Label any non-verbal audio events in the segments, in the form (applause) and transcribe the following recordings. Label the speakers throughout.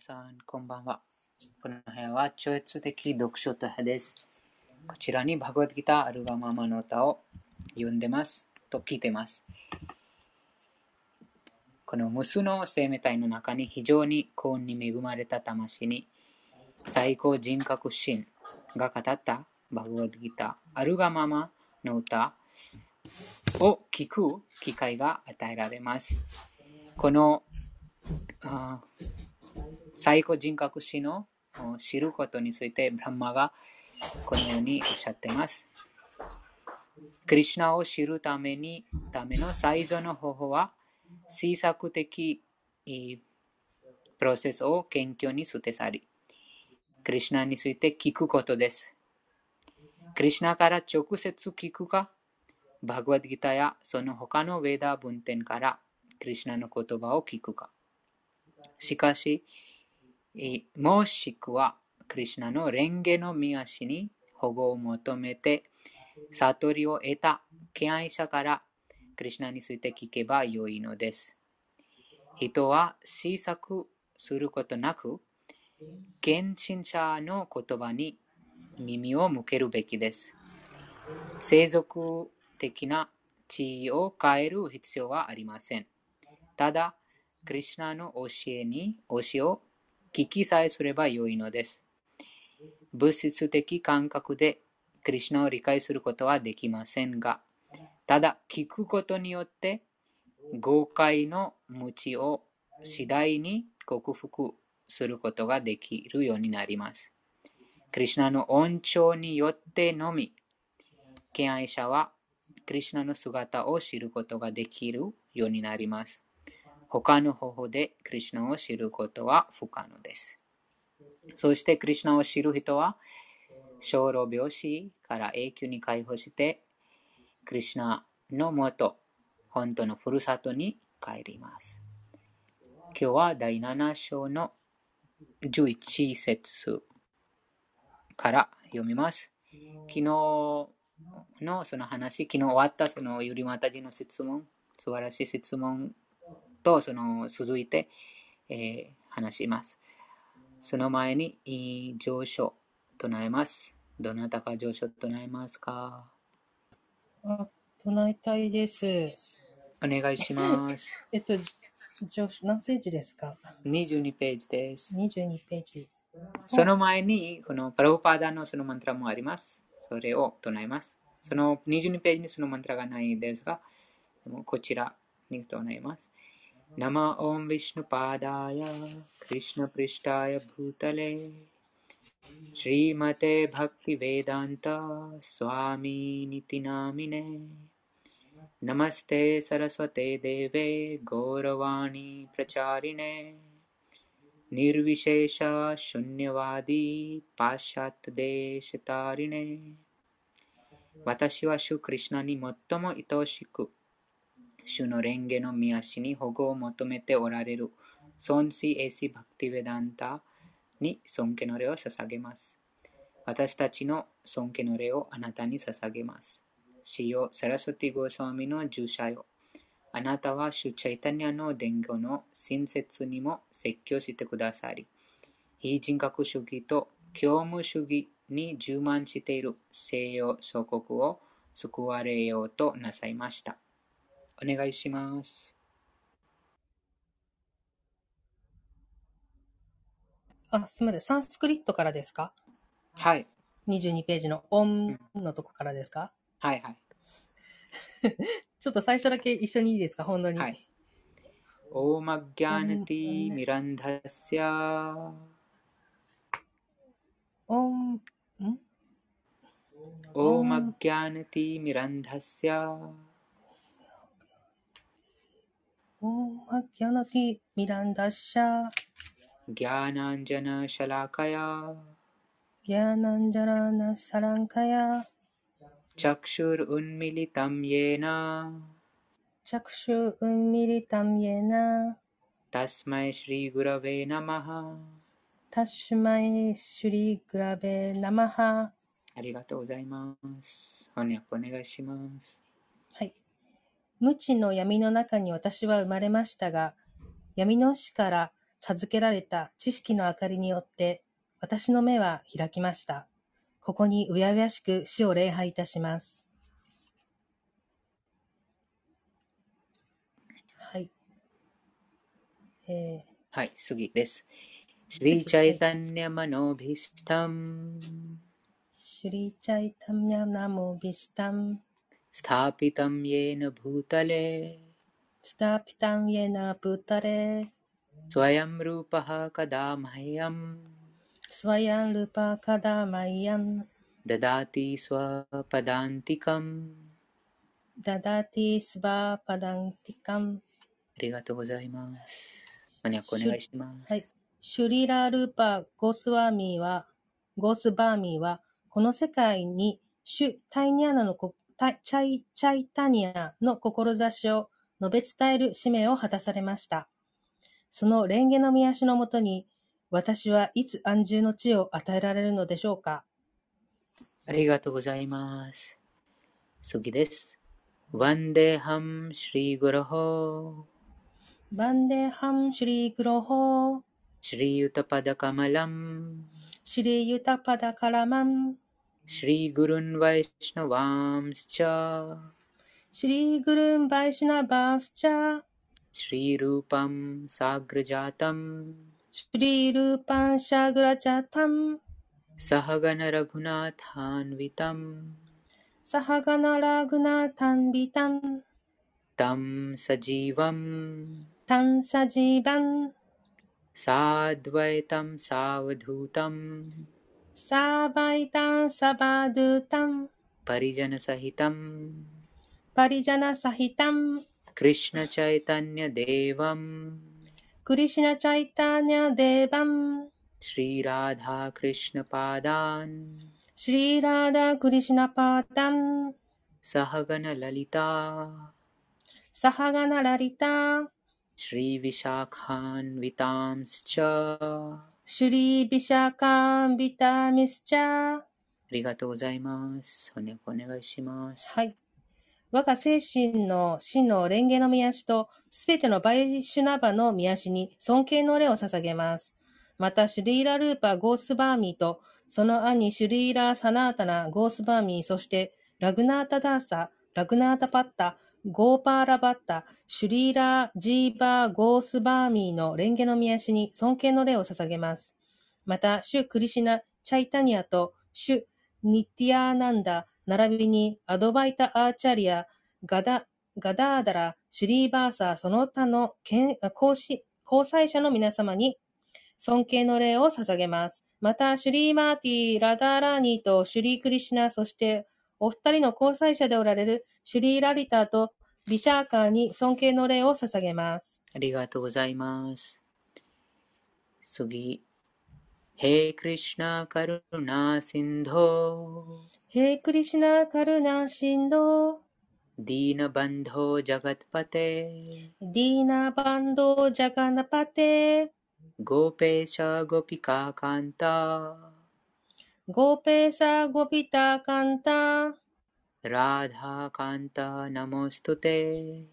Speaker 1: さん、こんばんは。この部屋は超越的読書と部です。こちらにバグワッドギターアルガママの歌を読んでますと聞いてます。この無数の生命体の中に非常に幸運に恵まれた魂に最高人格心が語ったバグワッドギターアルガママの歌を聞く機会が与えられます。この最高人格史の知ることについて、ブランマがこのようにおっしゃってます。クリシナを知るためにための最初の方法は、制作的プロセスを謙虚に捨て去り、クリシナについて聞くことです。クリシナから直接聞くか、バグワッドギターやその他のウェーダ文典からクリシナの言葉を聞くか。しかし、もしくは、クリシュナの蓮華の御足に保護を求めて、悟りを得た敬愛者からクリシュナについて聞けばよいのです。人は思索することなく、献身者の言葉に耳を向けるべきです。世俗的な地位を変える必要はありません。ただ、クリシュナの教えに教えを聞きさえすればよいのです。物質的感覚でクリシュナを理解することはできませんが、ただ聞くことによって誤解の無知を次第に克服することができるようになります。クリシュナの恩寵によってのみ、敬愛者はクリシュナの姿を知ることができるようになります。他の方法でクリシュナを知ることは不可能です。そしてクリシュナを知る人は、小老病死から永久に解放して、クリシュナのもと、本当のふるさとに帰ります。今日は第7章の11節から読みます。昨日のその話、昨日終わったそのユリマタジの質問、素晴らしい質問とその続いて、えー話します。その前に、いい上昇唱えます。どなたか上昇唱えますか？
Speaker 2: あ、唱えたいです。
Speaker 1: お願いします。(laughs)
Speaker 2: えっと、上何ページですか
Speaker 1: ？22ページです。
Speaker 2: ?22 ページ。
Speaker 1: その前に、このプラブパーダのそのマントラもあります。それを唱えます。その22ページにそのマントラがないですが、こちらに唱えます。नम ॐ विष्णुपादाय कृष्णपृष्ठाय भूतले श्रीमते भक्तिवेदान्त स्वामीनिति नामिने नमस्ते सरस्वते देवे गौरवाणी प्रचारिणे निर्विशेष शून्यवादी पाश्चात्यदेशतारिणे 私は主クリシュナに最も愛しく、 主の蓮華の御足に保護を求めておられる、孫子エシバクティベダンタに尊敬の礼を捧げます。私たちの尊敬の礼をあなたに捧げます。主よ、サラスワティゴースワミの従者よ。あなたは主チャイタニアの伝言の親切にも説教してくださり、非人格主義と教務主義に充満している西洋諸国を救われようとなさいました。お願いします。
Speaker 2: あ、すみません。サンスクリットからですか？
Speaker 1: はい、
Speaker 2: ?22 ページのオンのとこからですか？
Speaker 1: はい、はい。(laughs)
Speaker 2: ちょっと最初だけ一緒にいいですか？本当に。
Speaker 1: はい。
Speaker 2: オマギャナティミランダシア
Speaker 1: オ
Speaker 2: ン、んオマギャナティミランダスヤ Om Agyanati Mirandasya
Speaker 1: Gyananjana Shalakaya Gyananjana
Speaker 2: Sarankaya Chakshur Unmilitam Yena Chakshur Unmilitam Yena Tasmai Shri Gurave Namaha Tasmai Shri Gurave Namaha
Speaker 1: ありがとうございます。翻訳お願いします。
Speaker 2: はい。無知の闇の中に私は生まれましたが、闇の死から授けられた知識の明かりによって、私の目は開きました。ここにうやうやしく死を礼拝いたします。はい。えー、
Speaker 1: はい、次です。
Speaker 2: シュリーチャイタンニャマノビスタム。
Speaker 1: シュリ
Speaker 2: ーチャイタンニャマノビスタム。
Speaker 1: स्वयं रूपः कदा मह्यम्
Speaker 2: スワヤンルパカダマイヤン、
Speaker 1: ददाति स्वपदान्तिकम्
Speaker 2: ダダティスバーパダンティカン、
Speaker 1: ありがとうございます。翻訳お願いします。
Speaker 2: はい。シュリラ・ルーパ・ゴスワーミーは、ゴースバーミーは、この世界に、シュ・タイニャナのこ、タ チャイ、チャイタニアの志を述べ伝える使命を果たされました。その蓮華の御足のもとに、私はいつ安住の地を与えられるのでしょうか？
Speaker 1: ありがとうございます。次です。ワンデハム・シリグロホ
Speaker 2: バンデハン・シュリー・グロホー、
Speaker 1: シリユタパダカマラム
Speaker 2: シュリー・ユタパダ・カラマン、
Speaker 1: श्रीगुरुन् वैष्णवांश्च
Speaker 2: श्रीगुरुन् वैष्णवांश्च
Speaker 1: श्रीरूपं साग्रजातम्।
Speaker 2: श्रीरूपं सग्रजातं
Speaker 1: सहगणरघुनाथान्वितम्।
Speaker 2: रघुनाथान्वितं तं सजीवं
Speaker 1: तं सजीवम्। साद्वैतं
Speaker 2: सावधूतम्। साबाइतां सबादुतं राधा कृष्ण कृष्णचैतन्यदेवं कृष्णचैतन्यदेवं
Speaker 1: श्रीराधाकृष्णपादान्।
Speaker 2: श्रीराधाकृष्णपादं
Speaker 1: सहगणललिता
Speaker 2: श्री
Speaker 1: श्रीविशाखान्वितांश्च।
Speaker 2: シュリービシャカンビタミスチャー。
Speaker 1: ありがとうございます。お願いします。
Speaker 2: はい。我が精神の真の蓮華の宮足と、すべてのバイシュナバの宮足に尊敬の礼を捧げます。また、シュリーラ・ルーパ・ゴースバーミーと、その兄シュリーラ・サナータナ・ゴースバーミー、そして、ラグナータ・ダーサ、ラグナータ・パッタ、ゴーパーラ・バッタ、シュリーラー・ジーバー・ゴースバーミーの蓮華の宮足に尊敬の礼を捧げます。また、シュ・クリシナ・チャイタニアと、シュ・ニッティアーナンダ、並びにアドバイタ・アーチャリア、ガダガダーダラ、シュリーバーサー、その他の交際者の皆様に尊敬の礼を捧げます。また、シュリーマーティ、ラダーラーニーとシュリークリシナ、そしてお二人の交際者でおられるシュリーラリタとビシャーカーに尊敬の礼を捧げます。
Speaker 1: ありがとうございます。次。へクリシナカルナシンド
Speaker 2: ヘイクリシナカルナシンド、
Speaker 1: ディーナバンドジャガトパテ
Speaker 2: दीनबन्धो जगत्पते、गोपेश गोपिकाकान्त गोपिकाकान्त、राधाकान्त नमोऽस्‌ तु ते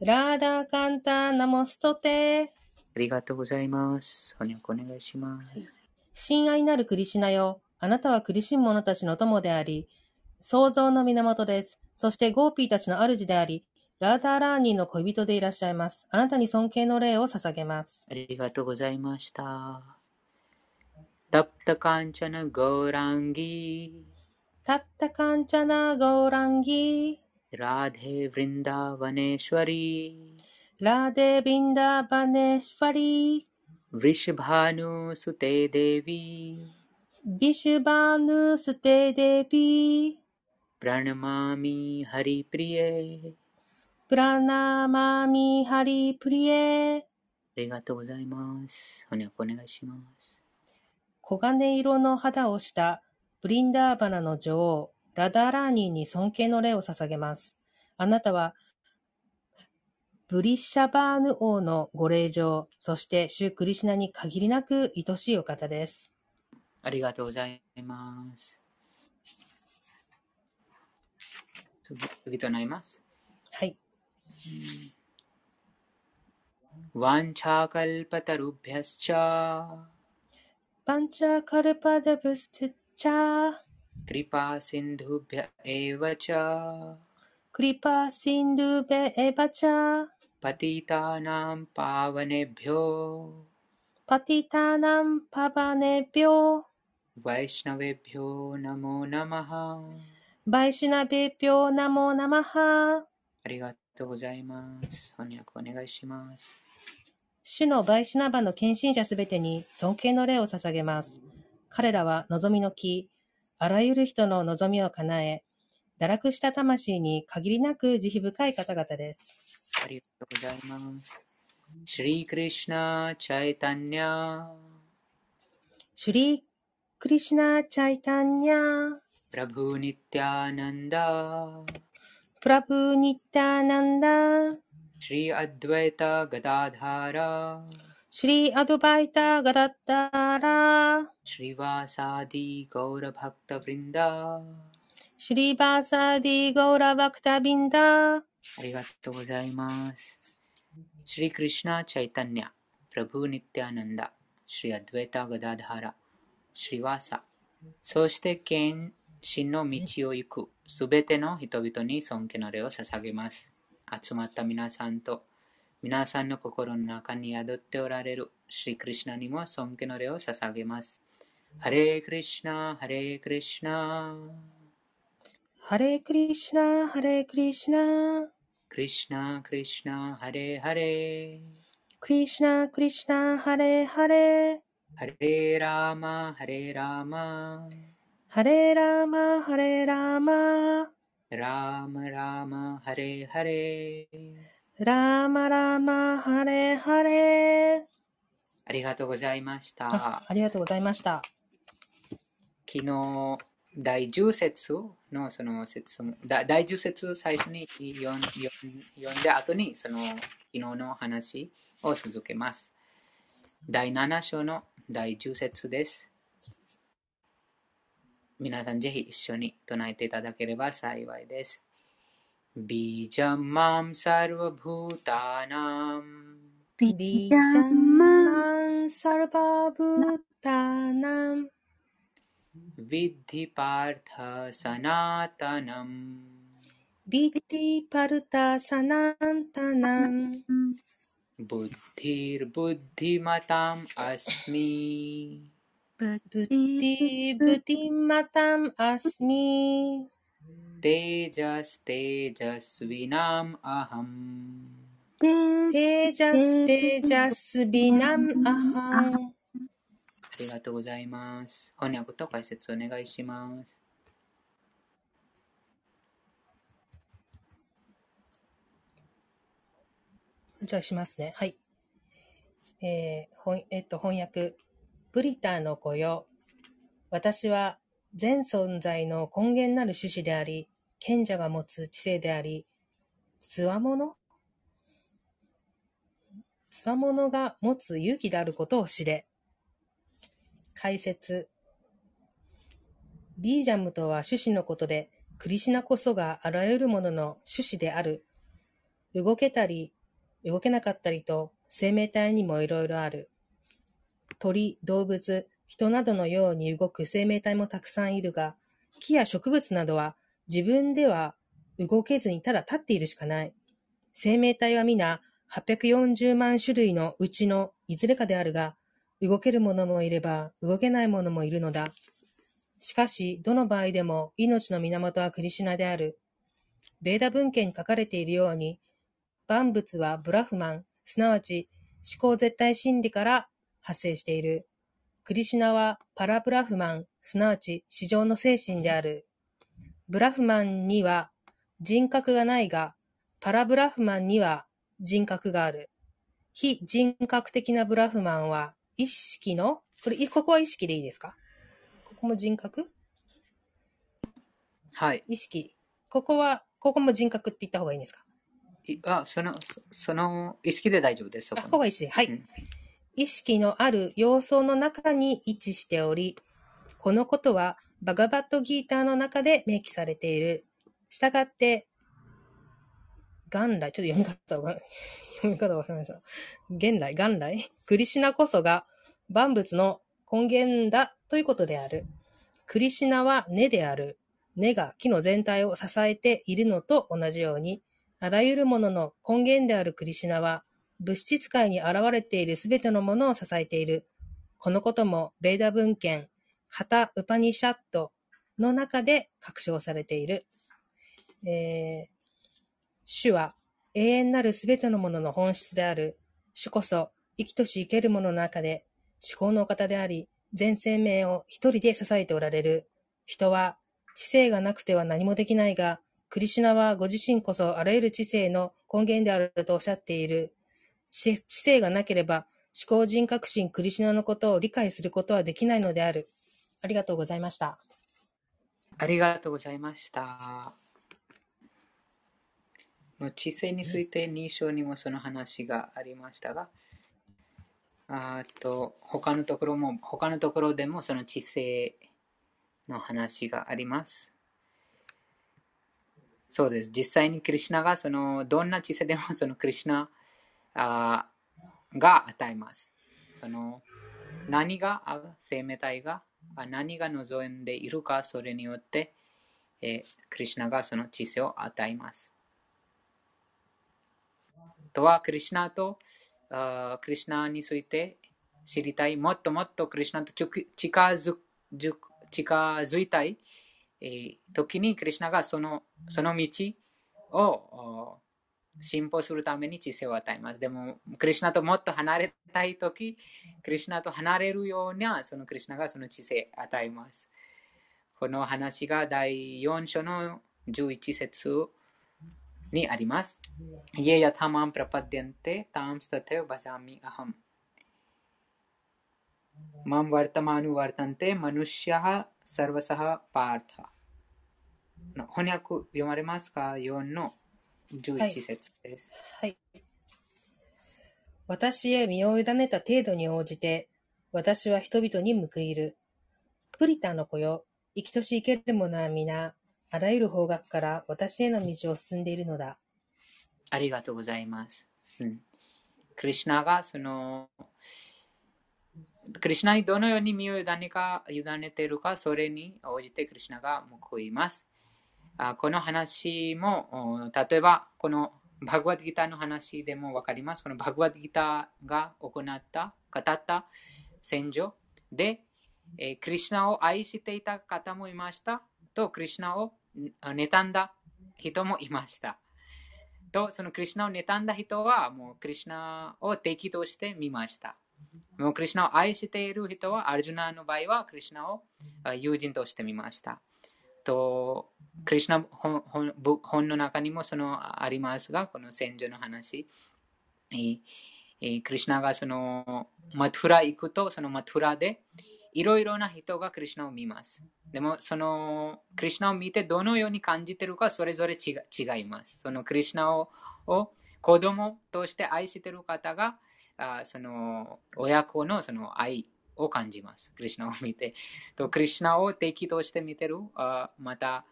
Speaker 2: राधाकान्त नमोऽस्तु ते、
Speaker 1: ありがとうございます。お願いします。
Speaker 2: 親愛なるクリシナよ。あなたは苦しむ者たちの友であり、創造の源です。そしてゴーピーたちの主であり、ラーダーラーニーの恋人でいらっしゃいます。あなたに尊敬の礼を捧げます。
Speaker 1: ありがとうございました。
Speaker 2: तप्त कांचन गौरांगी तप्त कांचन गौरांगी राधे वृंदावनेश्वरी
Speaker 1: राधे वृन्दावनेश्वरी। वृषभानुसुते देवी।
Speaker 2: विषभानुसुते देवी।
Speaker 1: प्रणमामि हरिप्रिये।
Speaker 2: प्रणमामि हरिप्रिये।
Speaker 1: ありがとうございます。ほにゃこお願いします。
Speaker 2: 黄金色の肌をしたブリンダーバナの女王、ラダーラーニーに尊敬の礼を捧げます。あなたは、ブリッシャバーヌ王のご令嬢、そしてシュクリシナに限りなく愛しいお方です。
Speaker 1: ありがとうございます。次次となります。
Speaker 2: はい。
Speaker 1: ワンチャカルパタルビャスチャ
Speaker 2: ー、
Speaker 1: クリパシンドゥビャエヴァチャ
Speaker 2: クリパシンドゥベエバチャー、
Speaker 1: パティタナンパワネビョ
Speaker 2: パティタナンパバネビョー、
Speaker 1: ワイシナベビョナモナマハ
Speaker 2: バイシュナベビョーナモナマハ
Speaker 1: ありがとうございます。翻訳お願いします。
Speaker 2: 主のバイシュナバの献身者すべてに尊敬の礼を捧げます。彼らは望みの木、あらゆる人の望みを叶え、堕落した魂に限りなく慈悲深い方々です。
Speaker 1: ありがとうございます。シリー・クリシナ・チャイタニャ
Speaker 2: シュリー・クリシュナ・チャイタンニャ、
Speaker 1: プラブ・ニティアナンダ
Speaker 2: プラブ・ニッターナンダ、
Speaker 1: シリー・アドゥエタ・ガダダーラ
Speaker 2: シュリー・アドバイタ・ガダッターラ、
Speaker 1: シリワーサーディ・ゴーラ・バクタ・ヴリンダ
Speaker 2: ー・バーサーディ・ゴーラ・バクタ・ビンダ、
Speaker 1: ありがとうございます。シリー・クリシナ・チャイタニャ、プラブ・ニティアナンダ、シリアドゥエタ・ガダダーラ、シリワーサ、そして剣真の道を行くすべての人々に尊敬の礼を捧げます。集まった皆さんと皆さんの心の中に宿っておられるシリクリシナにも尊敬の礼を捧げます。ハレークリシナ、ハレークリシナ、
Speaker 2: ハレークリシュナ、ハレークリシュナ、
Speaker 1: クリシナ、クリシナ、ハレーハレー。
Speaker 2: クリシュナ、クリシュナ、ハレーハレー。
Speaker 1: ハレーラーマ、ハレーラーマ、
Speaker 2: ハレーラーマ、ハレーラーマ、
Speaker 1: ラーマラーマ、ハレーハレー。
Speaker 2: ラーマラーマ、ハレーハレー。
Speaker 1: ありがとうございました。
Speaker 2: あありがとうございました。
Speaker 1: 昨日、第10節のその説も、だ第10節最初に読ん読ん読んで後にその昨日の話を続けます。第7章の第10節です。皆さんぜひ一緒に唱えていただければ幸いです。ビジャマンサルバブータナム
Speaker 2: ビジャンマンサルバブータナム、
Speaker 1: विद्धि पार्थ सनातनम्
Speaker 2: ビッティパルタサナンタナム、
Speaker 1: बुद्धिर्बुद्धिमताम् अस्मि
Speaker 2: ブッディブッディマタムアスミ
Speaker 1: テージャス
Speaker 2: テージャスビナムアハムテージャステージャスビナムアハム
Speaker 1: ありがとうございます翻訳と解説お願いします
Speaker 2: じゃあしますねはいえー、ほんえ、っと翻訳ブリターの子よ。私は全存在の根源なる種子であり、賢者が持つ知性であり、つわものつわものが持つ勇気であることを知れ。解説。ビージャムとは種子のことで、クリシナこそがあらゆるものの種子である。動けたり、動けなかったりと生命体にもいろいろある。鳥、動物、人などのように動く生命体もたくさんいるが、木や植物などは自分では動けずにただ立っているしかない。生命体は皆840万種類のうちのいずれかであるが、動けるものもいれば動けないものもいるのだ。しかし、どの場合でも命の源はクリシュナである。ベーダ文献に書かれているように、万物はブラフマン、すなわち思考絶対真理から発生している。クリシュナはパラブラフマン、すなわち市場の精神である。ブラフマンには人格がないが、パラブラフマンには人格がある。非人格的なブラフマンは意識の、これ、ここは意識でいいですか？ここも人格？
Speaker 1: はい。
Speaker 2: 意識。ここは、ここも人格って言った方がいいんですか？
Speaker 1: いあその、そその意識で大丈夫です。そ
Speaker 2: あ、
Speaker 1: こ
Speaker 2: ここは意識で。はい。
Speaker 1: うん
Speaker 2: 意識のある様相の中に位置しており、このことはバガバットギーターの中で明記されている。したがって、元来、ちょっと読み方が、(laughs) 読み方がわからないです現来、元来、クリシナこそが万物の根源だということである。クリシナは根である。根が木の全体を支えているのと同じように、あらゆるものの根源であるクリシナは、物質界に現れているすべてのものを支えている。このことも、ベーダ文献、カタ・ウパニシャットの中で確証されている。えー主は永遠なるすべてのものの本質である。主こそ生きとし生けるものの中で思考のお方であり、全生命を一人で支えておられる。人は知性がなくては何もできないが、クリシュナはご自身こそあらゆる知性の根源であるとおっしゃっている。知性がなければ思考人格心クリシナのことを理解することはできないのである。ありがとうございました。
Speaker 1: ありがとうございました。の知性について2章にもその話がありましたが、あと他のところも、他のところでもその知性の話があります。そうです。実際にクリシナがそのどんな知性でもそのクリシナあが与えます。その何があ生命体があ何が望んでいるかそれによって、えークリシュナがその知性を与えます。とは、クリシュナとあクリシュナについて知りたい、もっともっとクリシュナとちく近づじゅ近づいたい、えー時にクリシュナがそのその道を進歩するために知性を与えます。でも、クリュナともっと離れたいとき、クリュナと離れるような、そのクリュナがその知性を与えます。この話が第4章の11節にあります。イエヤタマンプラパディンテタムスタテバジャミアハム。マンワルタマヌワルタンテマヌシャハサルバサハパータ。翻訳読まれますか ?4 の11節です？
Speaker 2: はい。私へ身を委ねた程度に応じて、私は人々に報いる。プリタの子よ、生きとし生ける者は皆、あらゆる方角から私への道を進んでいるのだ。
Speaker 1: ありがとうございます。うん、クリシュナがその、クリシュナにどのように身を委ねか委ねているか、それに応じてクリシュナが報います。あこの話も、例えば、このバグワッドギターの話でもわかります。このバグワッドギターが行った、語った戦場で、えークリシュナを愛していた方もいました。と、クリシュナを妬んだ人もいました。と、そのクリシュナを妬んだ人は、もうクリシュナを敵として見ました。もうクリシュナを愛している人は、アルジュナの場合は、クリシュナを友人として見ました。と、クリシュナ本本の中にもそのありますが、この戦場の話。えーえークリシュナがそのマトゥラ行くと、そのマトゥラでいろいろな人がクリシュナを見ます。でも、そのクリシュナを見てどのように感じてるか、それぞれ違違います。そのクリシュナをを子供として愛してる方が、あその親子のその愛を感じます。クリシュナを見て。とクリシュナを敵として見てる、また、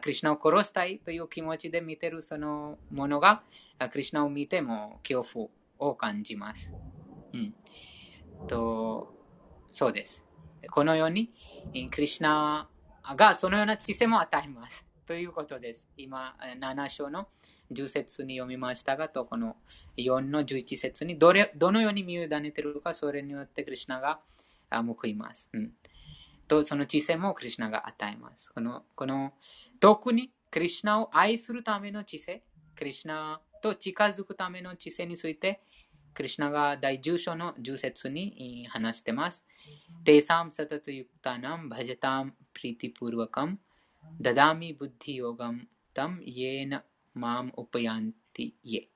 Speaker 1: クリシュナを殺したいという気持ちで見てるそのものが、クリシュナを見ても恐怖を感じます。うん、とそうです。このように、クリシュナがそのような知性も与えます。ということです。今、7章の10節に読みましたが、とこの4の11節にどれどのように身を委ねているか、それによってクリシュナがあ報います。うんと、その知性もクリシュナが与えます。このこの特にクリシュナを愛するための知性クリシナと近づくための知性について、クリシナが第10章の10節に話しています。テサムサタトユクタナムバジャタムプリティプルワカムダダミブッディヨガムタムイエナマムウパヤンティイエ。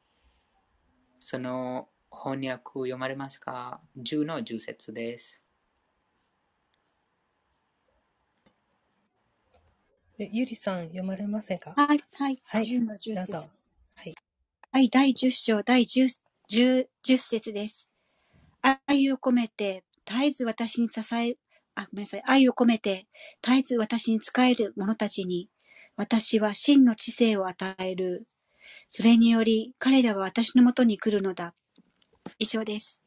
Speaker 1: その翻訳読まれますか ?10 の10節です。
Speaker 2: ゆりさん、読まれませんか？
Speaker 3: はい、はい、
Speaker 2: はい、
Speaker 3: 10の10節。
Speaker 2: はい、
Speaker 3: はい、第10章、第 10, 10, 10節です。愛を込めて、絶えず私に支え、あ、ごめんなさい、愛を込めて、絶えず私に仕える者たちに、私は真の知性を与える。それにより、彼らは私のもとに来るのだ。以上です。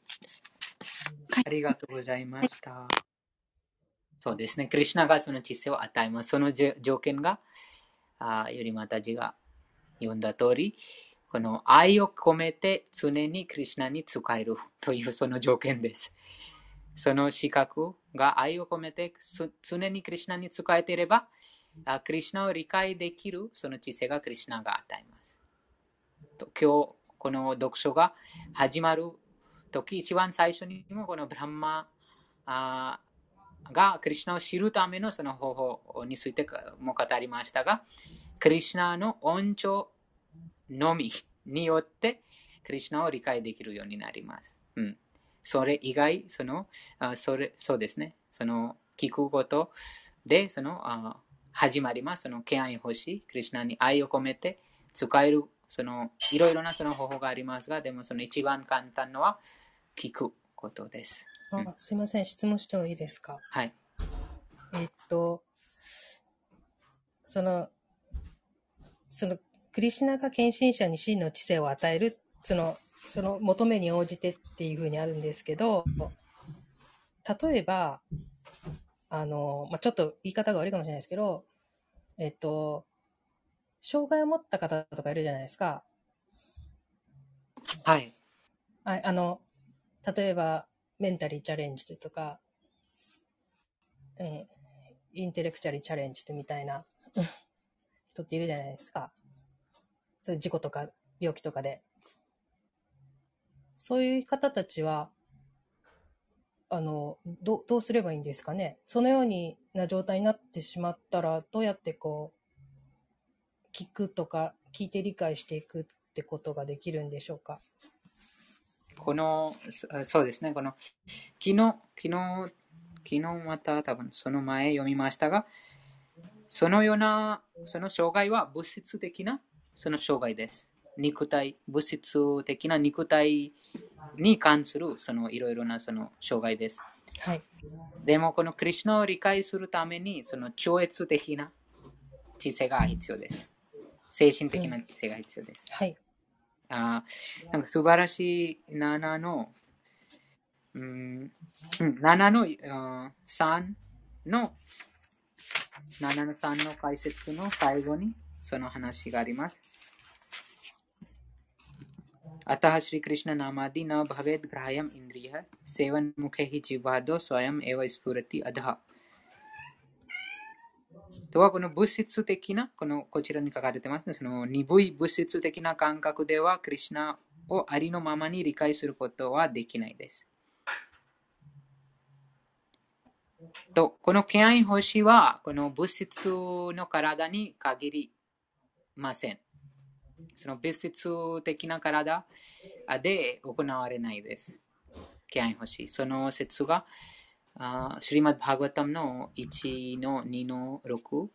Speaker 1: ありがとうございました。そうですね。クリュナがその知性を与えます。その条件が、あよりまた字が読んだ通り、この愛を込めて常にクリュナに使えるというその条件です。その資格が愛を込めて常にクリュナに使えていれば、クリュナを理解できるその知性がクリュナが与えます。と今日、この読書が始まる時、一番最初にもこのブランマあがクリュナを知るためのその方法についても語りましたが、クリュナの恩寵のみによってクリュナを理解できるようになります。うん、それ以外、そのあそれそうですね、その聞くことでそのあ始まります。その敬愛欲しい、クリュナに愛を込めて使える、そのいろいろなその方法がありますが、でもその一番簡単のは聞くことです。
Speaker 2: あ、すいません、質問してもいいですか？
Speaker 1: はい。
Speaker 2: えっと、その、その、クリシナが献身者に真の知性を与える、その、その求めに応じてっていうふうにあるんですけど、例えば、あの、まあ、ちょっと言い方が悪いかもしれないですけど、えっと、障害を持った方とかいるじゃないですか。
Speaker 1: はい。
Speaker 2: ああの、例えば、メンタリーチャレンジとか、うん、インテレクチャリーチャレンジみたいな (laughs) 人っているじゃないですか。そういう事故とか病気とかで。そういう方たちは、あの、どどうすればいいんですかね。そのようにな状態になってしまったら、どうやってこう、聞くとか、聞いて理解していくってことができるんでしょうか。
Speaker 1: この、そうですね、この、昨日、昨日、昨日また多分その前読みましたが、そのような、その障害は物質的なその障害です。肉体、物質的な肉体に関するそのいろいろなその障害です。
Speaker 2: はい。
Speaker 1: でもこのクリュナを理解するためにその超越的な知性が必要です。精神的な知性が必要です。
Speaker 2: はい。
Speaker 1: あなんか素晴らしい7の、うん、7の3の7の3の解説の最後にその話があります。अतः श्रीकृष्णनामादि न भवेद् ग्राह्यम् इन्द्रियः सेवन्मुखे हि जिह्वादो स्वयम् एव स्फुरति अधः とはこの物質的な、このこちらに書かれてますね。その鈍い物質的な感覚では、クリュナをありのままに理解することはできないです。と、この敬愛星は、この物質の体に限りません。その物質的な体で行われないです。敬愛星。その説が、シリマッバーガタムの1の2の6、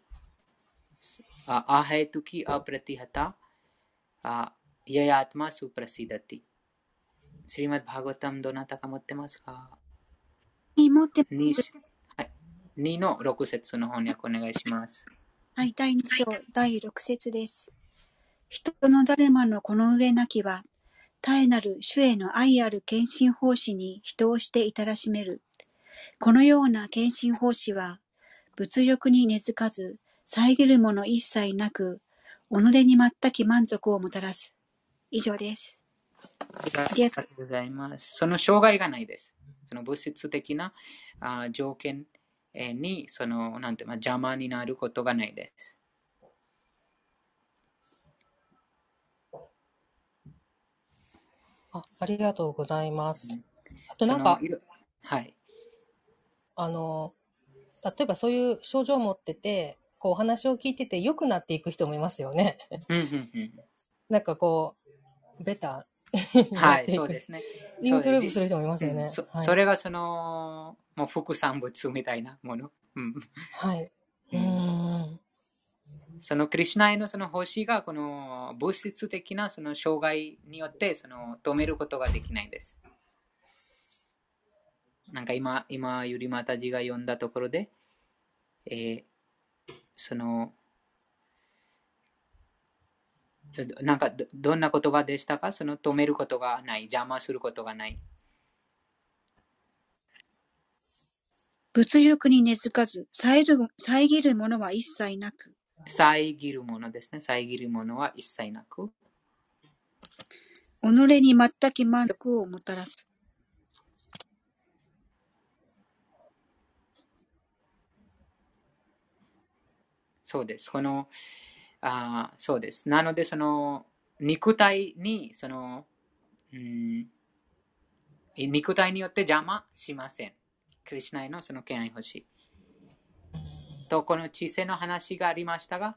Speaker 1: アヘトキアプラティハタ、ヤヤトマスプラシダティ。シリマッバーガタムどなたか持ってますか？
Speaker 3: 持ってま
Speaker 1: す。2の6節の翻訳お願いします。
Speaker 3: はい、第2章、第6節です。人の誰ものこの上なきは、絶えなる主への愛ある献身奉仕に人をしていたらしめる。このような献身奉仕は、物欲に根付かず、遮るもの一切なく、己に全き満足をもたらす。以上です。
Speaker 1: ありがとうございます。その障害がないです。その物質的なあ条件に、その、なんて、まあ、邪魔になることがないです。
Speaker 2: あありがとうございます。あと
Speaker 1: そ
Speaker 2: なんか、
Speaker 1: はい。
Speaker 2: あの、例えばそういう症状を持ってて、こうお話を聞いてて良くなっていく人もいますよね。なんかこう、ベター
Speaker 1: はい。(laughs) そうですね。
Speaker 2: インプルーブする人もいますよね。
Speaker 1: うんそ
Speaker 2: はい。
Speaker 1: それがその、もう副産物みたいなもの。うん
Speaker 2: はい。う
Speaker 1: うん。そのクリシュナへのその星がこの物質的なその障害によってその止めることができないです。なんか今、今、ゆりまたじが読んだところで、えーその、どなんかどどんな言葉でしたか？その止めることがない、邪魔することがない。
Speaker 3: 物欲に根付かず、遮る遮るものは一切なく、
Speaker 1: 遮るものですね。遮るものは一切なく。
Speaker 3: 己に全く満足をもたらす。
Speaker 1: そうです。この、あそうです。なので、その、肉体に、その、うん、肉体によって邪魔しません。クリシナへのその敬愛欲しい。と、この知性の話がありましたが、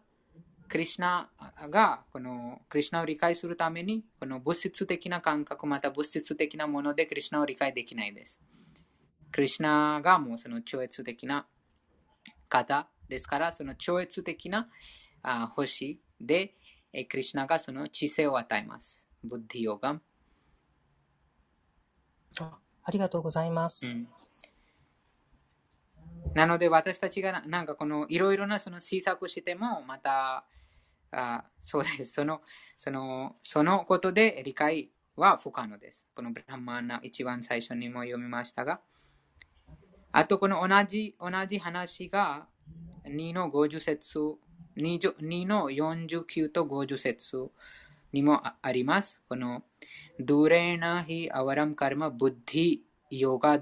Speaker 1: クリシナが、この、クリシナを理解するために、この物質的な感覚、また物質的なものでクリシナを理解できないです。クリシナがもうその超越的な方ですから、その超越的なあ星で、えクリシュナがその知性を与えます。ブッディヨガ。
Speaker 2: あありがとうございます。
Speaker 1: うんなので私たちがななんかこのいろいろなその施策してもまたあそうですそのそのそのことで理解は不可能です。このブラハマーナ一番最初にも読みましたがあとこの同じ同じ話が2の50節 2, じょ2の49と50節にもああります。このドゥレーナヒアワラムカルマブッディヨガ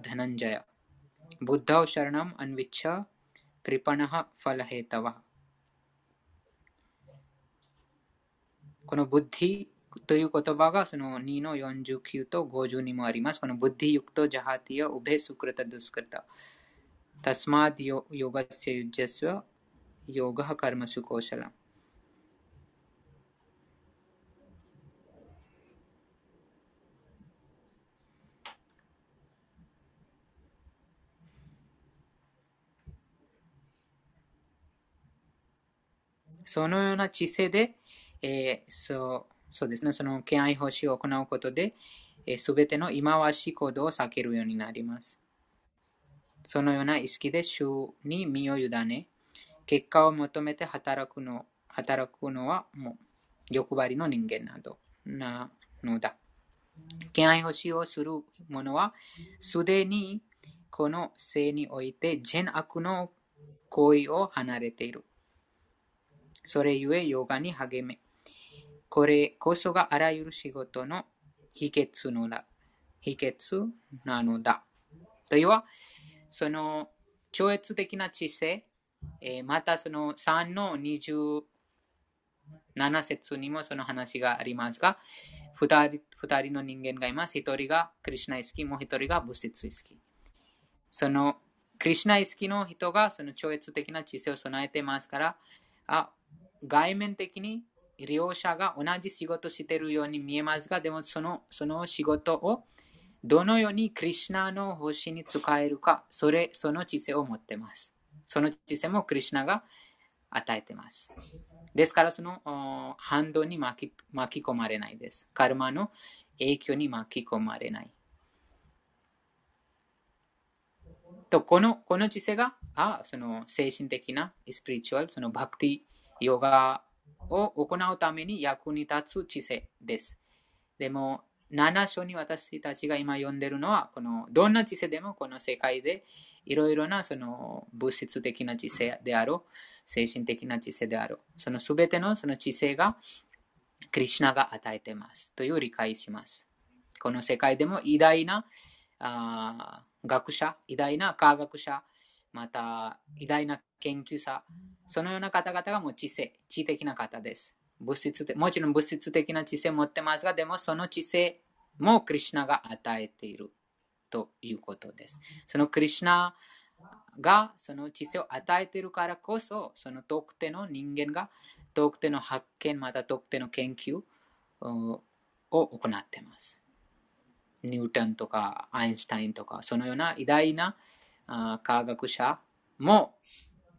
Speaker 1: タワこのブッディという言葉がその2の49と50にもあります。このブッディユクトジャハティヤウベスクラタドゥスクラタタスマーディヨガセユジェスワヨガハカルマスコーシャラそのような知性で、えーそうそうですね、その敬愛奉仕を行うことで、す、べ、ての忌まわしい行動を避けるようになります。そのような意識で主に身を委ね、結果を求めて働くの働くのはもう欲張りの人間などなのだ。敬愛奉仕をする者は、すでにこの性において善悪の行為を離れている。それゆえヨガに励め。これこそがあらゆる仕事の秘訣のだ。秘訣なのだ。というは、その超越的な知性、えーまたその3の27節にもその話がありますが、2人 ,2 人の人間がいます。1人がクリシュナ意識、もう1人が物質意識。そのクリシュナ意識の人がその超越的な知性を備えてますから、あ外面的に両者が同じ仕事をしているように見えますが、でもそのその仕事をどのようにクリュナの星に使えるか、それ、その知性を持ってます。その知性もクリュナが与えてます。ですから、その反動に巻き巻き込まれないです。カルマの影響に巻き込まれない。と、このこの知性が、あその精神的な、スピリチュアル、そのバクティ、ヨガを行うために役に立つ知性です。でも、7章に私たちが今読んでいるのは、このどんな知性でもこの世界でいろいろなその物質的な知性であろう、精神的な知性であろう、そのすべてのその知性がクリシュナが与えていますという理解します。この世界でも偉大なあ学者、偉大な科学者、また偉大な研究者、そのような方々がもう知性、知的な方です。物質的もちろん物質的な知性を持ってますが、でもその知性もクリシナが与えているということです。そのクリシナがその知性を与えているからこそ、その特定の人間が特定の発見、また特定の研究を行っています。ニュートンとかアインシュタインとか、そのような偉大な科学者も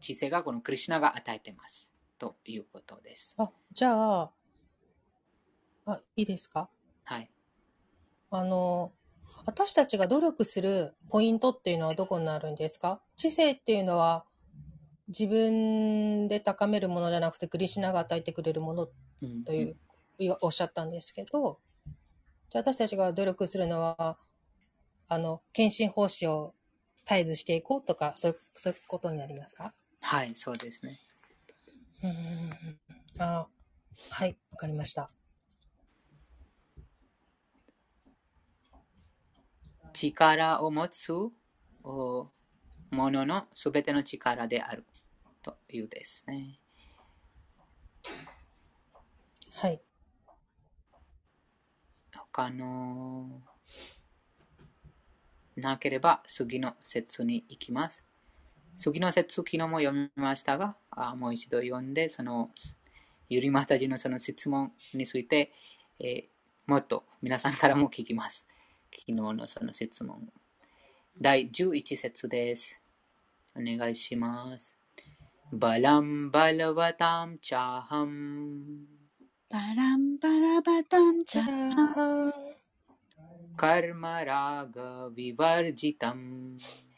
Speaker 1: 知性がこのクリシナが与えています。ということです。
Speaker 2: あ、じゃあ、あ、いいですか？
Speaker 1: はい。
Speaker 2: あの、私たちが努力するポイントっていうのはどこになるんですか？知性っていうのは自分で高めるものじゃなくてクリシナが与えてくれるものという、うん、おっしゃったんですけど、じゃあ私たちが努力するのは、あの、献身奉仕を絶えずしていこうとか、そうそういうことになりますか？
Speaker 1: はい、そうですね。
Speaker 2: うん。あ、はい、わかりました。
Speaker 1: 力を持つもののすべての力であるというですね。
Speaker 2: はい。
Speaker 1: 他のなければ次の説に行きます。次の説、昨日も読みましたが、あもう一度読んで、そのゆりまたじのその質問について、えー、もっと皆さんからも聞きます。昨日のその質問。第11節です。お願いします。バランバラバタムチャーハン。
Speaker 3: バランバラバタムチャーハン。
Speaker 1: カルマラガビバルジタム。
Speaker 3: カルマ
Speaker 2: ラガビ
Speaker 1: バルジタム。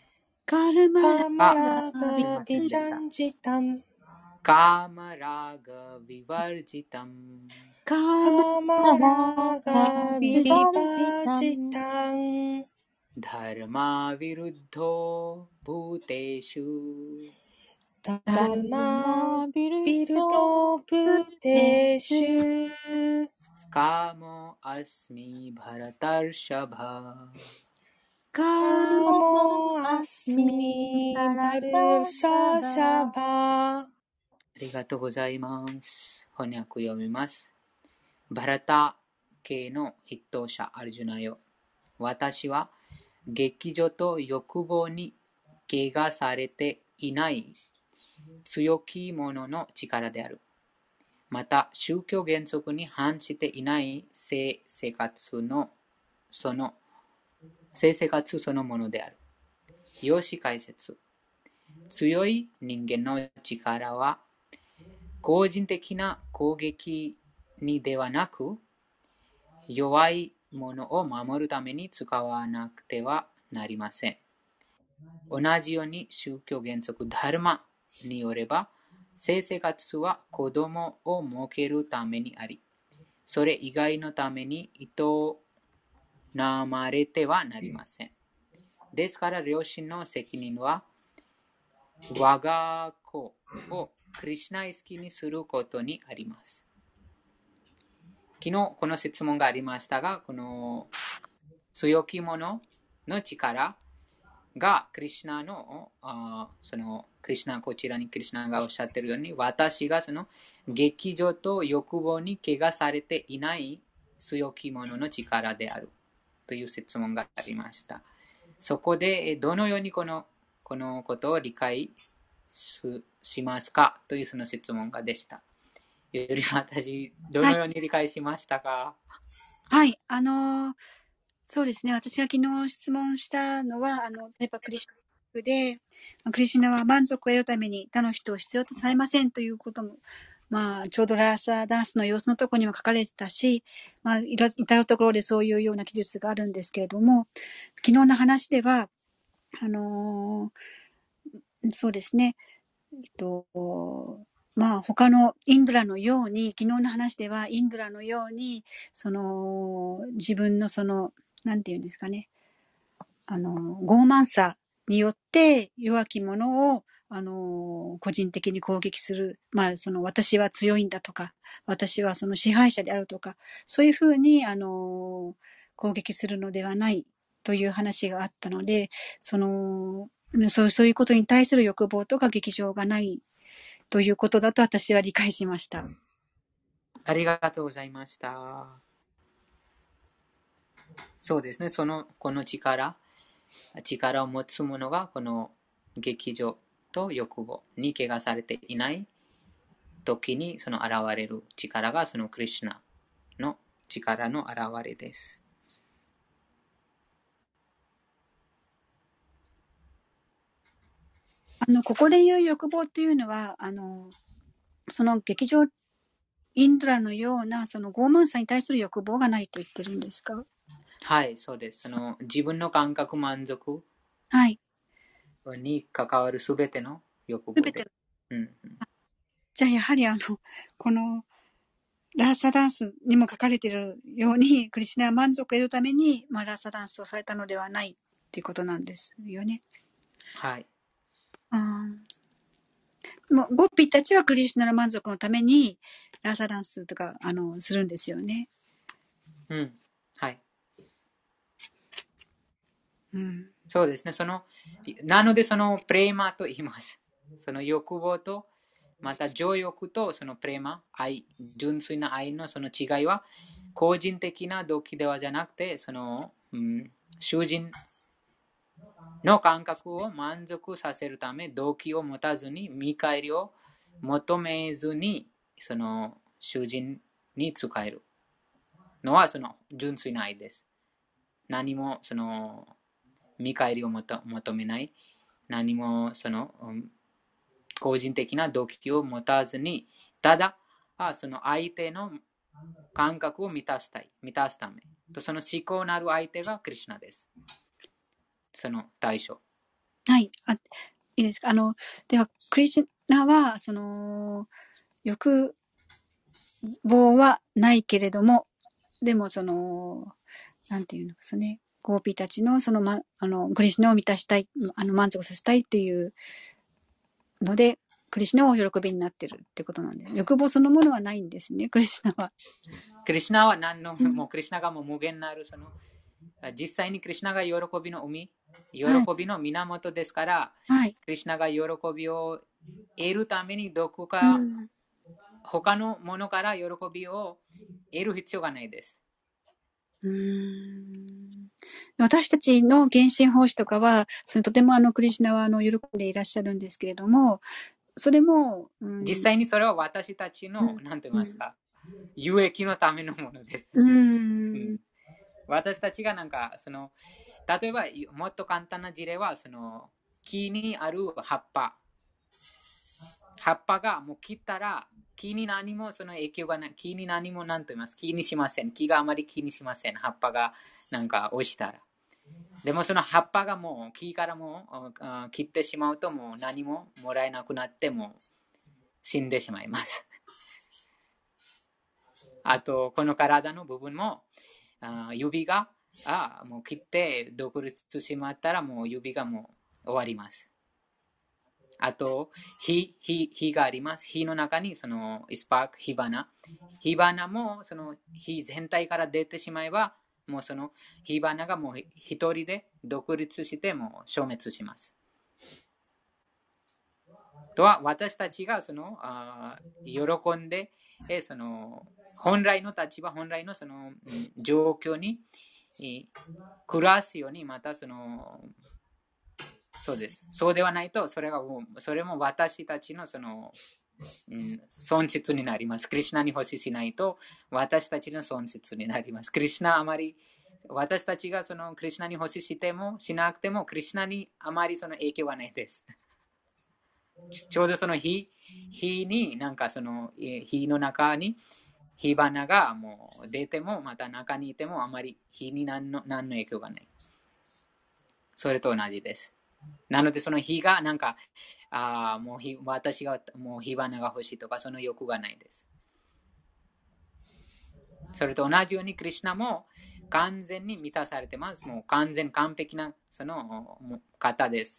Speaker 2: कर्माग इति चितम् कामराग विवर्जितम् धर्माविरुद्धो भूतेषु धर्मा विरुतो
Speaker 1: भरतर्षभ ルマビルドブテシュ。
Speaker 2: ダルマビルドブテシュ。
Speaker 1: カモアスミバラタルシャ。
Speaker 2: シャバ。あ
Speaker 1: りがとうございます。翻訳読みます。バラタ系の筆頭者アルジュナよ。私は劇場と欲望に怪我されていない強き者の力である。また、宗教原則に反していない性生活のその性生活そのものである。用紙解説。強い人間の力は、個人的な攻撃にではなく、弱いものを守るために使わなくてはなりません。同じように宗教原則ダルマによれば、性生活は子供を設けるためにあり、それ以外のために営まれてはなりません。ですから、両親の責任は、我が子をクリシナイスキにすることにあります。昨日この質問がありましたが、この強き者の力がクリュナのあそのクリュナこちらにクリュナがおっしゃっているように私がその劇場と欲望に怪我されていない強き者の力であるという質問がありました。そこでどのようにこのこのことを理解しますか？というその質問がでした。より私、どのように理解しましたか、
Speaker 3: はい、あの、そうですね。私が昨日質問したのは、あの、例えばクリシナで、クリシナは満足を得るために他の人を必要とされませんということも、まあ、ちょうどラーサーダンスの様子のとこにも書かれてたし、まあ、至るところでそういうような記述があるんですけれども、昨日の話では、あのー、そうですね、えっと、まあ、他のインドラのように、昨日の話ではインドラのように、その、自分のその、なんていうんですかね、あの、傲慢さによって弱き者を、あの、個人的に攻撃する。まあ、その、私は強いんだとか、私はその支配者であるとか、そういうふうに、あの、攻撃するのではないという話があったので、その、そうそういうことに対する欲望とか劇場がないということだと私は理解しました。
Speaker 1: ありがとうございました。そうですね。その、この力、力を持つ者が、この劇場と欲望に怪我されていない時に、その現れる力が、そのクリュナの力の現れです。
Speaker 3: あの、ここで言う欲望っていうのは、あの、その劇場、インドラのような、その傲慢さに対する欲望がないと言ってるんですか？
Speaker 1: はい、そうです。その自分の感覚満足
Speaker 3: はい。
Speaker 1: に関わるすべての欲望で。すべてうん、
Speaker 3: じゃあ、やはりあの、この、ラーサダンスにも書かれているように、クリシナは満足を得るために、まあ、ラーサダンスをされたのではないっていうことなんですよね。
Speaker 1: はい。
Speaker 3: あもうゴッピーたちはクリシュナの満足のためにラーサダンスとかあのするんですよね。
Speaker 1: うん。はい。
Speaker 3: うん、
Speaker 1: そうですね。その、なのでそのプレーマーと言います。その欲望と、また情欲とそのプレーマー、愛、純粋な愛のその違いは、個人的な動機ではじゃなくて、その、うん、囚人の感覚を満足させるため、動機を持たずに、見返りを求めずに、その囚人に使えるのは、その純粋な愛です。何もその見返りを求めない。何もその、個人的な動機を持たずに、ただ、あその相手の感覚を満たしたい、満たすため。とその至高なる相手がクリシュナです。その対象。
Speaker 3: はい。あいいですか？あの、では、クリシナは、その、欲望はないけれども、でも、その、なんていうのですね。ゴーピーたちの、その、ま、あの、クリシナを満たしたい、あの、満足させたいっていうので、クリシナを喜びになってるってことなんで、欲望そのものはないんですね、クリシナは。
Speaker 1: クリシナは何の、もうクリシナがもう無限なる、その、実際にクリシナが喜びの海、喜びの源ですから、
Speaker 3: はい、
Speaker 1: クリシナが喜びを得るためにどこか、他のものから喜びを得る必要がないです。
Speaker 3: うん私たちの原神奉仕とかは、そのとてもあのクリシナはあの喜んでいらっしゃるんですけれども、それも、
Speaker 1: うん、実際にそれは私たちの、何、うん、て言いますか、有益のためのものです。
Speaker 3: うん、
Speaker 1: 私たちがなんか、その、例えば、もっと簡単な事例は、その、木にある葉っぱ。葉っぱがもう切ったら、木に何もその影響がない。木に何も何と言います。木にしません。木があまり気にしません。葉っぱがなんか落ちたら。でもその葉っぱがもう木からもう切ってしまうともう何ももらえなくなっても死んでしまいます。あと、この体の部分も指があもう切って独立してしまったらもう指がもう終わります。あと、火、火、火があります。火の中にそのスパーク、火花。火花もその火全体から出てしまえば、もうその火花がもう一人で独立しても消滅します。とは私たちがそのあ喜んで、えその本来の立場、本来のその状況に暮らすように、またそのそうです。そうではないと、それがもう、それも私たちのその、うん、損失になります。クリュナに欲ししないと、私たちの損失になります。クリュナあまり、私たちがそのクリュナに欲ししても、しなくても、クリュナにあまりその影響はないです。ちょうどその火、火に、なんかその火の中に、火花がもう出ても、また中にいても、あまり火に何の何の影響がない。それと同じです。なので、その火がなんか、あもう私がもう火花が欲しいとか、その欲がないです。それと同じように、クリュナも完全に満たされてます。もう完全完璧なその方です。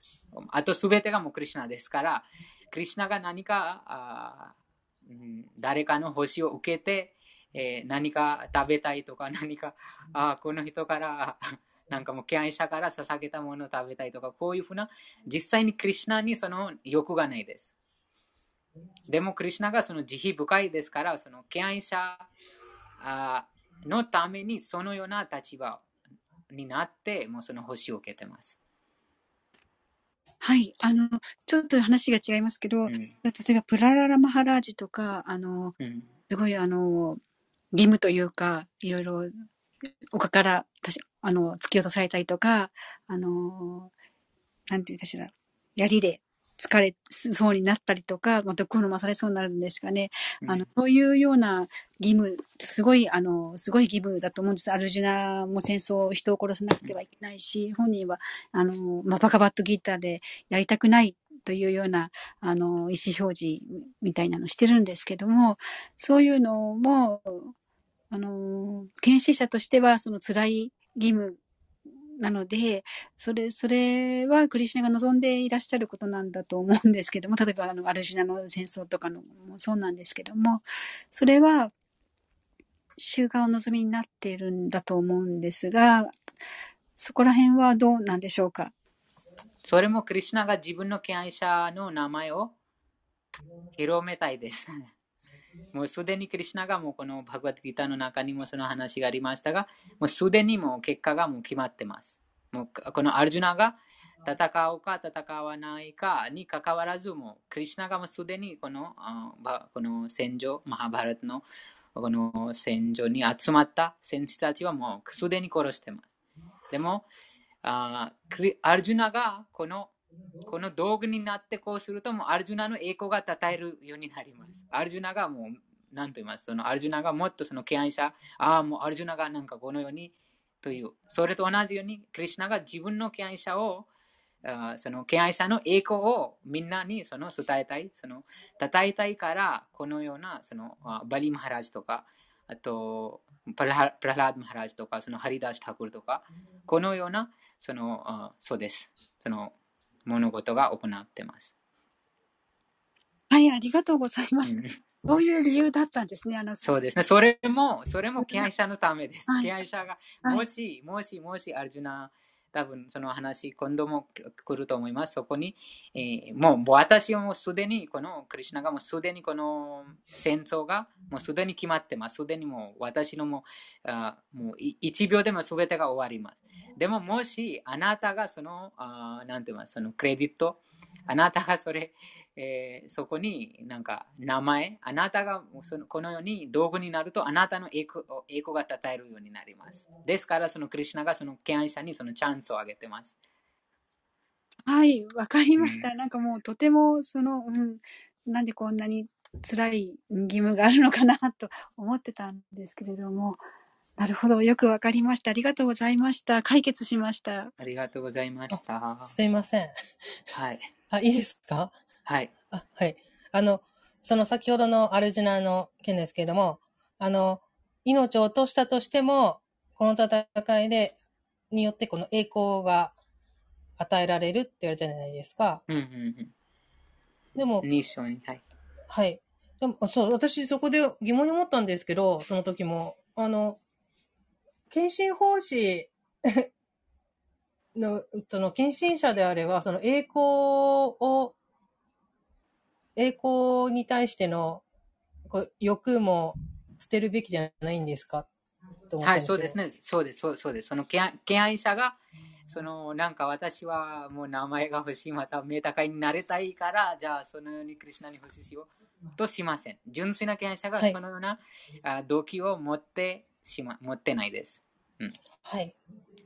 Speaker 1: あとすべてがもうクリュナですから、クリュナが何かあ、誰かの星を受けて、えー、何か食べたいとか、何かあこの人からなんかもう敬愛者から捧げたものを食べたいとか、こういうふうな、実際にクリュナにその欲がないです。でも、クリュナがその慈悲深いですから、その敬愛者のためにそのような立場になって、もうその星を受けてます。
Speaker 3: はい。あの、ちょっと話が違いますけど、
Speaker 1: うん。
Speaker 3: 例えば、プラララマハラージとか、あの、
Speaker 1: うん。
Speaker 3: すごい、あの、義務というか、いろいろ、丘から、たしあの、突き落とされたりとか、あの、なんていうかしら、槍で疲れそうになったりとか、まあ、毒を飲まされそうになるんですかね。あの、そういうような義務、すごい、あの、すごい義務だと思うんです。アルジュナも戦争、人を殺さなくてはいけないし、本人は、あの、まあ、バカバットギターでやりたくないというような、あの、意思表示みたいなのしてるんですけども、そういうのも、あの、検視者としては、その辛い義務なので、それ、それはクリシュナが望んでいらっしゃることなんだと思うんですけども、例えばあの、アルジナの戦争とかのもそうなんですけども、それは、主がお望みになっているんだと思うんですが、そこら辺はどうなんでしょうか？
Speaker 1: それもクリュナが自分の敬愛者の名前を広めたいです。もうすでにクリュナがもうこのバグワッドギターの中にもその話がありましたが、もうすでにもう結果がもう決まってます。もうこのアルジュナが戦うか戦わないかにかかわらず、もクリュナがもうすでにこのあこの戦場、マハバラトのこの戦場に集まった戦士たちはもうすでに殺してます。でも、あクリアルジュナがこのこの道具になってこうすると、もうアルジュナの栄光が称えるようになります。アルジュナがもう、なんと言いますそのアルジュナがもっとその敬愛者、ああ、もうアルジュナがなんかこのようにという、それと同じように、クリシュナが自分の敬愛者を、あその敬愛者の栄光をみんなにその伝えたい、その称えたいから、このようなそのあバリマハラジとか、あと、プラハプラハラードマハラジとか、そのハリダーシュタクルとか、このような、その、あそうです。その物事が行っています。
Speaker 3: はい、ありがとうございます。
Speaker 1: うん
Speaker 3: そういう理由だったんですね。あの、
Speaker 1: そうですね。それも、それも敬愛者のためです。
Speaker 3: はい
Speaker 1: 敬愛者が、
Speaker 3: はい
Speaker 1: もし、もし、もし、アルジュナ、多分その話、今度も来ると思います。そこに、えーもう私はもうすでに、このクリュナがもうすでにこの戦争がもうすでに決まってます。すでにもう私のもう、あもう1秒でも全てが終わります。でももし、あなたがその、あなんて言います、そのクレディット、あなたがそれ、えーそこになんか名前、あなたがそのこのように道具になると、あなたの栄光栄光が称えるようになります。ですから、そのクリュナがその敬愛者にそのチャンスをあげてます。
Speaker 3: はい、わかりました。なんかもうとても、その、うん、なんでこんなに辛い義務があるのかなと思ってたんですけれども、なるほど、よくわかりました。ありがとうございました。解決しました。
Speaker 1: ありがとうございました。
Speaker 2: すいません。
Speaker 1: はい。
Speaker 2: あ、いいですか？
Speaker 1: はい。
Speaker 2: あ、はい。あの、その先ほどのアルジュナの件ですけれども、あの、命を落としたとしても、この戦いで、によってこの栄光が与えられるって言われたじゃないですか。
Speaker 1: うんうん
Speaker 2: でも
Speaker 1: うん。、二章に。はい。
Speaker 2: はい。でも、そう、私そこで疑問に思ったんですけど、その時も、あの、献身奉仕 (laughs) の、その献身者であれば、その栄光を、栄光に対してのこう欲も捨てるべきじゃないんですか？
Speaker 1: はい、そうですね。そうです、そうそうです。その敬愛者が、そのなんか私はもう名前が欲しい、また名高いになりたいから、じゃあそのようにクリュナに欲しようとしません。純粋な敬愛者が
Speaker 2: はい
Speaker 1: そのような、あ動機を持ってしま、持ってないです。
Speaker 2: はい。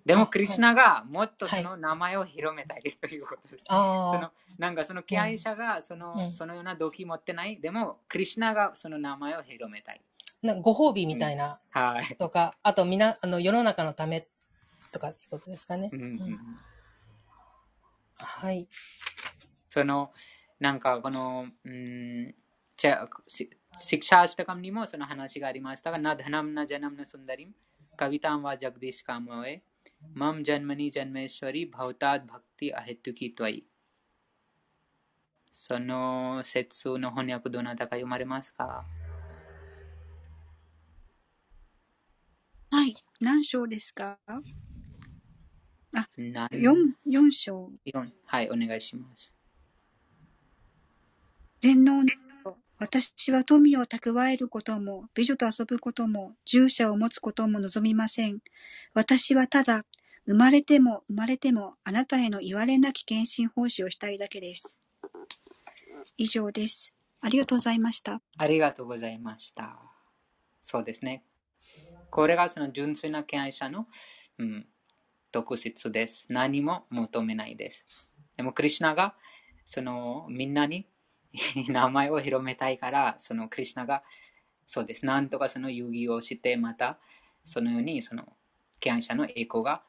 Speaker 1: でも、
Speaker 2: あ
Speaker 1: クリュナがもっと
Speaker 2: はい
Speaker 1: その名前を広めたいということです。そ
Speaker 2: あ
Speaker 1: のなんかその敬愛者がその,、
Speaker 2: うん
Speaker 1: そのような動機持ってない。でも、クリュナがその名前を広めたい。
Speaker 2: あ、なんかご褒美みたいな、
Speaker 1: はい。
Speaker 2: とか、あとみな、あの、世の中のためとかっていうことですかね。
Speaker 1: うんうんうん
Speaker 2: はい。
Speaker 1: その、なんかこの、うん、チャシシクシャーシタカムにもその話がありましたが、なダナムなジャナムなスンダリム、カビタンはジャグディシカムウターバクティアヘットキトワイ。その説の翻訳どなたか読まれますか
Speaker 3: はい。何章ですか
Speaker 1: 何
Speaker 3: ?4、4章。
Speaker 1: 四はい、お願いします。
Speaker 3: 全能の私は富を蓄えることも、美女と遊ぶことも、従者を持つことも望みません。私はただ、生まれても生まれてもあなたへの言われなき献身奉仕をしたいだけです。以上です。ありがとうございました。
Speaker 1: ありがとうございました。そうですね。これがその純粋な敬愛者の、うん、特質です。何も求めないです。でも、クリュナがそのみんなに (laughs) 名前を広めたいから、そのクリュナがそうです。なんとかその遊戯をして、またそのようにその敬愛者の栄光が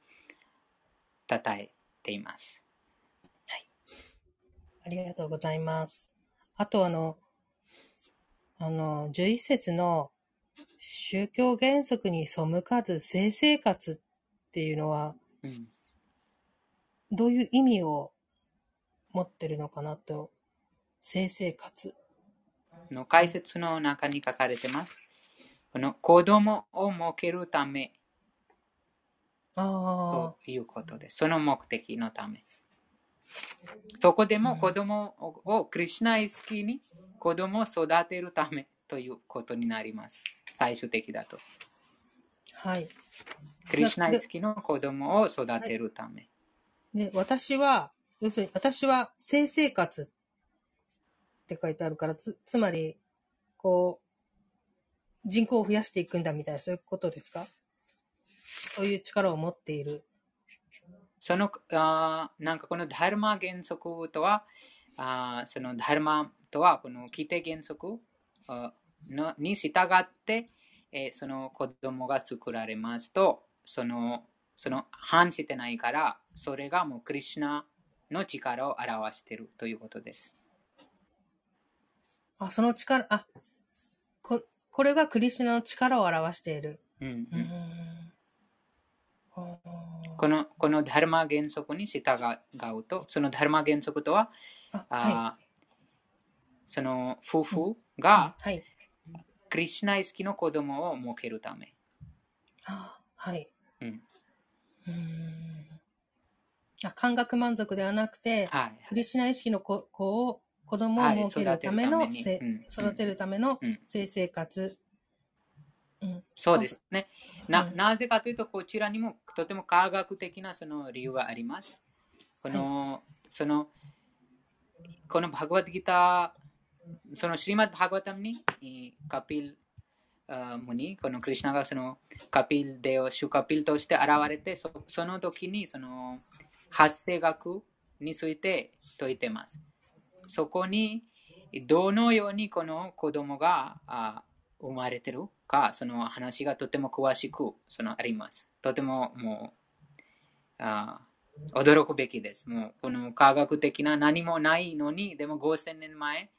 Speaker 1: 称えています。
Speaker 2: はい。ありがとうございます。あとあの、あの、11節の宗教原則に背かず性生活っていうのは、うん、どういう意味を持ってるのかなと、性生活。
Speaker 1: の解説の中に書かれてます。この子供を設けるためということです。その目的のため。そこでも子供をクリュナイスキーに子供を育てるためということになります。最終的だと。
Speaker 2: はい。
Speaker 1: クリュナイスキーの子供を育てるため。
Speaker 2: で、私は、要するに私は性生活って書いてあるから、つ、つまり、こう、人口を増やしていくんだみたいな、そういうことですか？そういう力を持っている。
Speaker 1: その、あなんかこのダルマ原則とは、あそのダルマとは、この規定原則のに従って、えー、その子供が作られますと、その、その反してないから、それがもうクリュナの力を表しているということです。
Speaker 2: あ、その力、あ、ここれがクリュナの力を表している。うん、うん
Speaker 1: このこのダルマ原則に従うと、そのダルマ原則とは、あはい、その夫婦が、はい、クリシナイスキの子供を設けるため。
Speaker 2: あはい。うん。うんあ感覚満足ではなくて、はい、クリシナ意識の子子を子供を設けるための、はい、育てるための性生活。
Speaker 1: そうですね。ななぜかというと、こちらにもとても科学的なその理由があります。この、はい、その、このバグワッドギター、そのシリマッバグワタムに、カピル、ムニ、このクリュナがそのカピルデをシュカピルとして現れて、そその時にその発生学について説いてます。そこにどのようにこの子供が生まれてるか、その話がとても詳しくそのあります。とてももうあ驚くべきです。もうこの科学的な何もないのに、でも5000年前、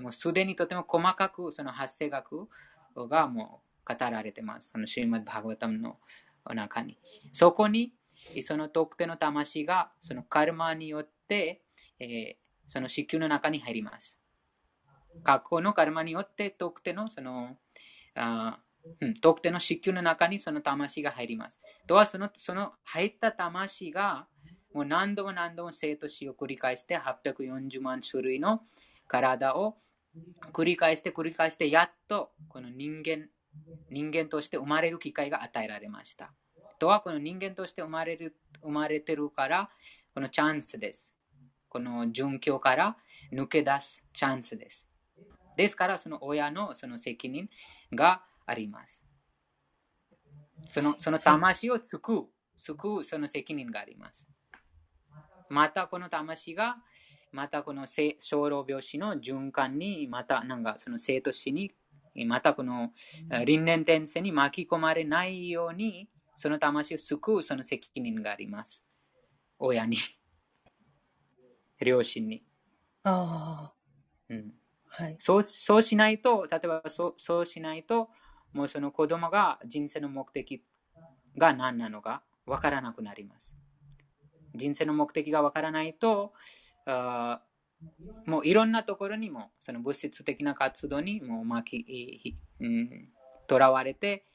Speaker 1: もうすでにとても細かくその発生学がもう語られてます。そのシューマッバーガタムの中に。そこにその特定の魂がそのカルマによって、えー、その子宮の中に入ります。過去のカルマによって特定のそのあうん、特定の子宮の中にその魂が入ります。とはそのその入った魂がもう何度も何度も生と死を繰り返して840万種類の体を繰り返して繰り返してやっとこの人間人間として生まれる機会が与えられました。とはこの人間として生まれる生まれてるからこのチャンスです。この順境から抜け出すチャンスです。ですからその親のその責任があります。そのその魂を救う、救うその責任があります。またこの魂が、またこの小老病死の循環に、またなんかその生と死に、またこの輪廻転生に巻き込まれないように、その魂を救うその責任があります。親に、両親に。
Speaker 2: ああ。
Speaker 1: うん。はい、そうそうしないと、例えばそうそうしないと、もうその子供が人生の目的が何なのかわからなくなります。人生の目的がわからないと、あもういろんなところにも、その物質的な活動にも巻き、うん、とらわれて、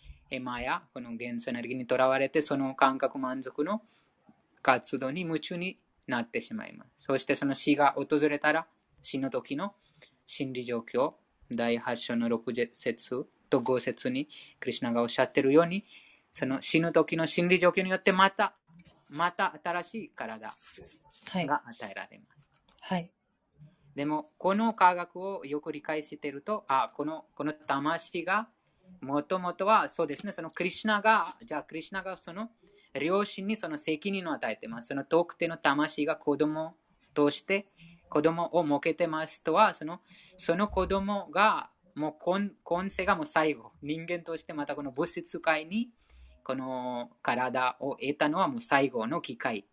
Speaker 1: マやこの元素エネルギーにとらわれて、その感覚満足の活動に夢中になってしまいます。そしてその死が訪れたら、死の時の心理状況、第8章の6節と5節に、クリュナがおっしゃっているように、その死ぬ時の心理状況によってまたまた新しい体
Speaker 2: はい。
Speaker 1: が与えられます。
Speaker 2: はい。
Speaker 1: でも、この科学をよく理解していると、あ、この、この魂が、もともとは、そうですね、そのクリシナが、じゃあクリシナがその両親にその責任を与えてます。その特定の魂が子供として子供を設けてますとは、そのその子供がもう今世がもう最後、人間としてまたこの物質界にこの体を得たのはもう最後の機会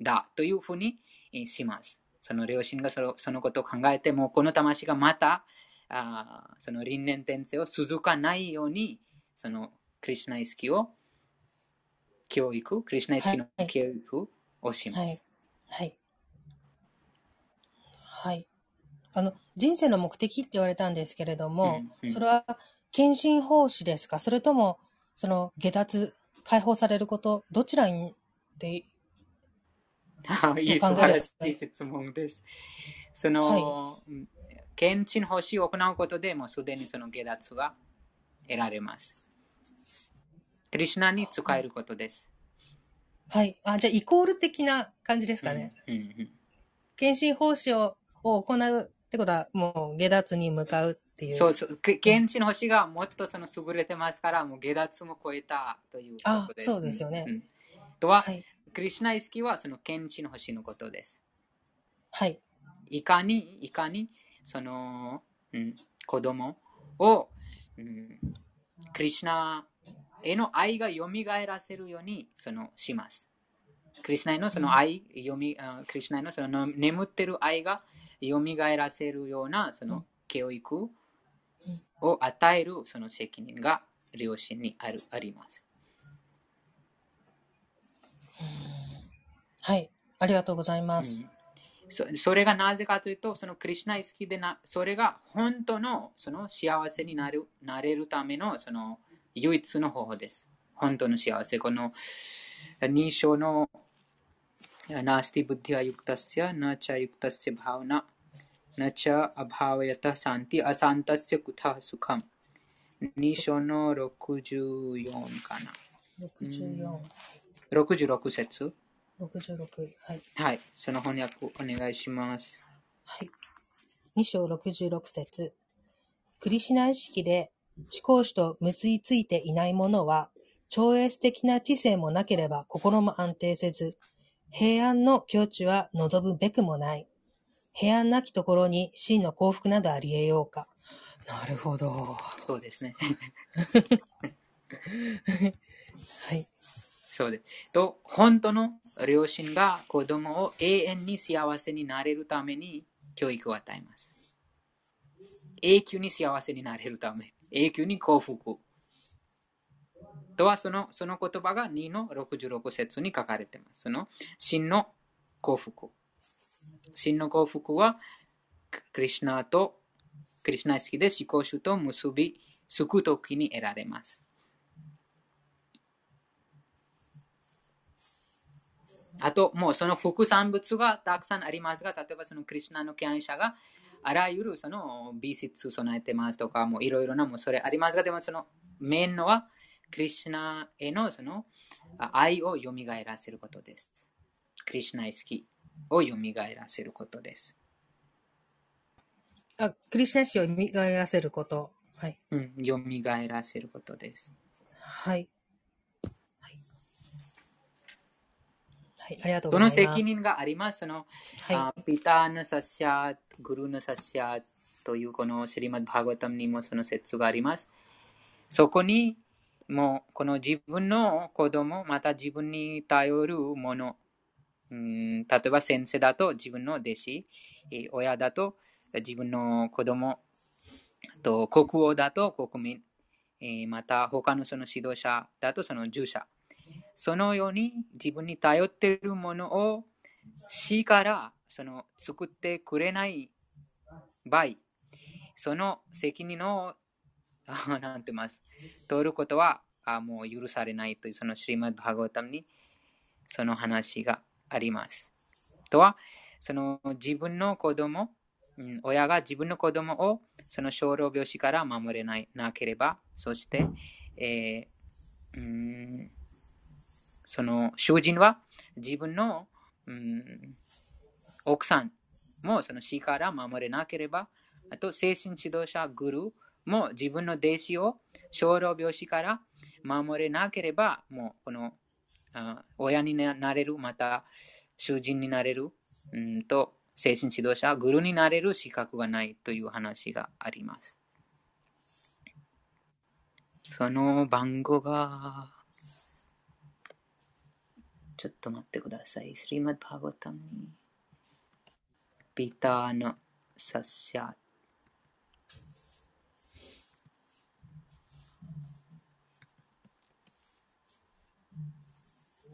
Speaker 1: だというふうにします。その両親がそのそのことを考えても、この魂がまたあその輪廻転生を続かないように、そのクリシュナ意識を教育、クリシュナ意識の
Speaker 2: はい
Speaker 1: 教育をします。
Speaker 2: はい。はい。はい。あの、人生の目的って言われたんですけれども、
Speaker 1: うんうん
Speaker 2: それは、献身奉仕ですか？それとも、その、下脱、解放されること、どちらに、で、
Speaker 1: あいい、素晴らし
Speaker 2: はい
Speaker 1: い質問です。その、うん献身欲しいを行うことでもうすでにその下脱が得られます。クリシュナに使えることです。
Speaker 2: はい。あ、じゃあ、イコール的な感じですかね。
Speaker 1: うんうん
Speaker 2: 献身奉仕をを行うってことは、もう下脱に向かうっていう。
Speaker 1: そうそう、け献身星がもっとその優れてますから、もう下脱も超えたということ
Speaker 2: あ
Speaker 1: です。
Speaker 2: そうですよね
Speaker 1: んんとは、
Speaker 2: はい。
Speaker 1: クリシュナ意識はその献身星のことです。
Speaker 2: はい。
Speaker 1: いかに、いかに、その、うん、子供を、うん、クリシュナへの愛が蘇らせるようにそのします。クリシュナへのその愛、よみあクリシュナへのそのの眠ってる愛が蘇らせるようなその教育を与えるその責任が両親にあるあります。
Speaker 2: はい。ありがとうございます。
Speaker 1: うんそそれがなぜかというと、そのクリシュナ意識でな、それが本当のその幸せになるなれるためのその唯一の方法です。本当の幸せ。この2章のナスティブッディアユクタスヤ、ナチャユクタスヤバウナ、ナチャアバウヤタサンティアサンタスヤクタスカム。2章の64かな。
Speaker 2: 64、
Speaker 1: 66節。
Speaker 2: 66。はい。
Speaker 1: はい。その翻訳お願いします。
Speaker 2: はい。2章66節クリシュナ意識で思考主と結びついていない者は、超越的な知性もなければ心も安定せず、平安の境地は望むべくもない。平安なきところに真の幸福などあり得ようか。なるほど。
Speaker 1: そうですね。(laughs)
Speaker 2: はい。
Speaker 1: そうです。と、本当の両親が子供を永遠に幸せになれるために教育を与えます。永久に幸せになれるため、永久に幸福。とはそのその言葉が2の66節に書かれています。その真の幸福。真の幸福は、クリシュナと、クリシュナ意識で思考主と結び、救うときに得られます。あと、もうその副産物がたくさんありますが、例えばそのクリシュナの権威者があらゆるその美術備えてますとか、もういろいろなもうそれありますが、でもそのメインのはクリシュナへのそのあ愛を蘇らせることです。クリシュナ意識を蘇らせることです。
Speaker 2: あ、クリシュナ意識を磨らせること。はい。
Speaker 1: うん、蘇らせることです。
Speaker 2: はい。はい。はい、ありがとう
Speaker 1: その
Speaker 2: ございます。
Speaker 1: 責任があります？その
Speaker 2: は
Speaker 1: あピターナサシャー、グルナサシャーというこのシリマッバーガタムにもその説があります。そこにもうこの自分の子供、また自分に頼るもの、うん例えば先生だと自分の弟子、えー親だと自分の子供、あと国王だと国民、えーまた他のその指導者だとその従者。そのように自分に頼っているものを死からその作ってくれない場合、その責任をあなんて言います取ることはあもう許されないというそのシリマッバーガータムにその話があります。とは、その自分の子供、うん親が自分の子供をその小老病死から守れないなければ、そして、えーうんその囚人は自分の、うん、奥さん。もその死から守れなければ、あと精神指導者、グルーも自分の弟子を小老病死から守れなければ、もうこのあ親になれる、また囚人になれる、うん。と精神指導者、グルになれる資格がないという話があります。その番号が、ちょっと待ってください。スリマッバーガタムに、ピターのサッシャー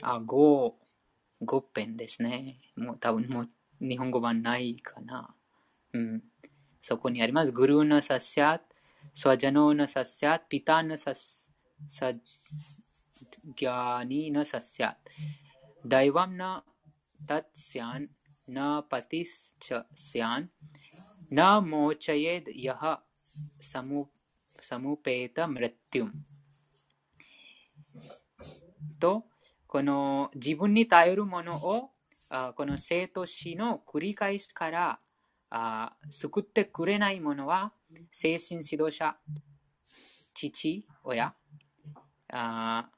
Speaker 1: あ、5、5ペンですね。もう多分もう日本語版ないかな。うん。そこにあります。グルーナサッシャー、スワジャノーナサッシャー、ピターナサッサギャニーナサッシャー。ダイワムナタッシャン、ダイワムナタツヤンナパティスチャシャン、ナモチャイエドヤハサムサムペータムレッティウム。と、この自分に頼るものをあこの生と死の繰り返しからあ救ってくれないものは精神指導者、父親、あ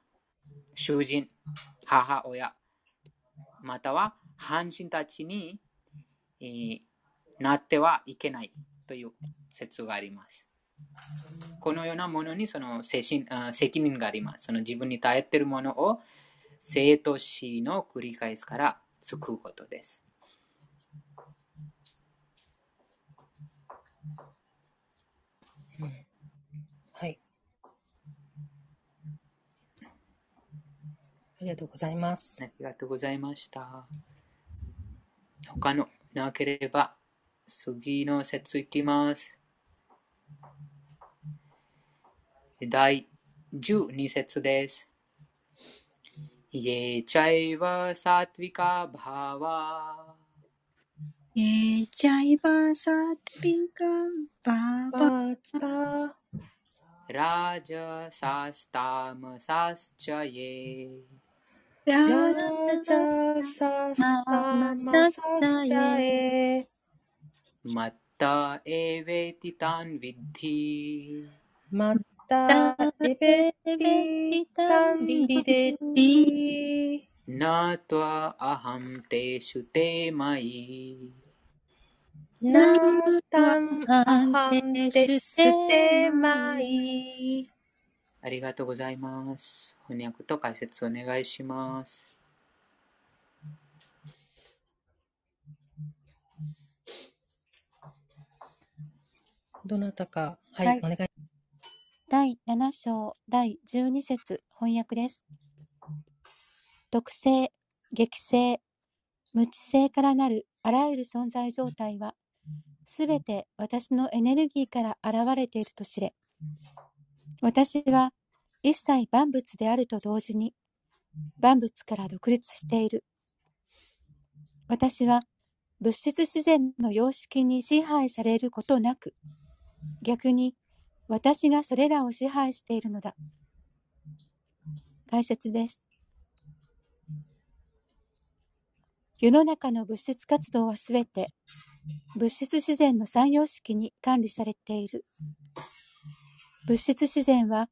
Speaker 1: 囚人、母親、または半身たちに、えーなってはいけないという説があります。このようなものにその精神責任があります。その自分に頼っているものを生と死の繰り返しから救うことです。
Speaker 2: はい。ありがとうございます。
Speaker 1: ありがとうございました。他のなければ次の説いきます。第12節です。ये चैव सात्विका भावा
Speaker 3: えー、ちゃいば
Speaker 1: राजसस्तामसश्च ये मत्ता एवेति तान् विद्धि
Speaker 2: न त्वा अहं तेषु ते मयि
Speaker 1: न तेषु ते मयि ありがとうございます。翻訳と解説お願いします。
Speaker 2: どなたか、はい、
Speaker 4: はい
Speaker 2: お願い。
Speaker 4: 第7章第12節翻訳です。毒性、激性、無知性からなるあらゆる存在状態は、すべて私のエネルギーから現れていると知れ。私は一切万物であると同時に、万物から独立している。私は物質自然の様式に支配されることなく、逆に私がそれらを支配しているのだ。解説です。世の中の物質活動はすべて物質自然の三様式に管理されている。物質自然は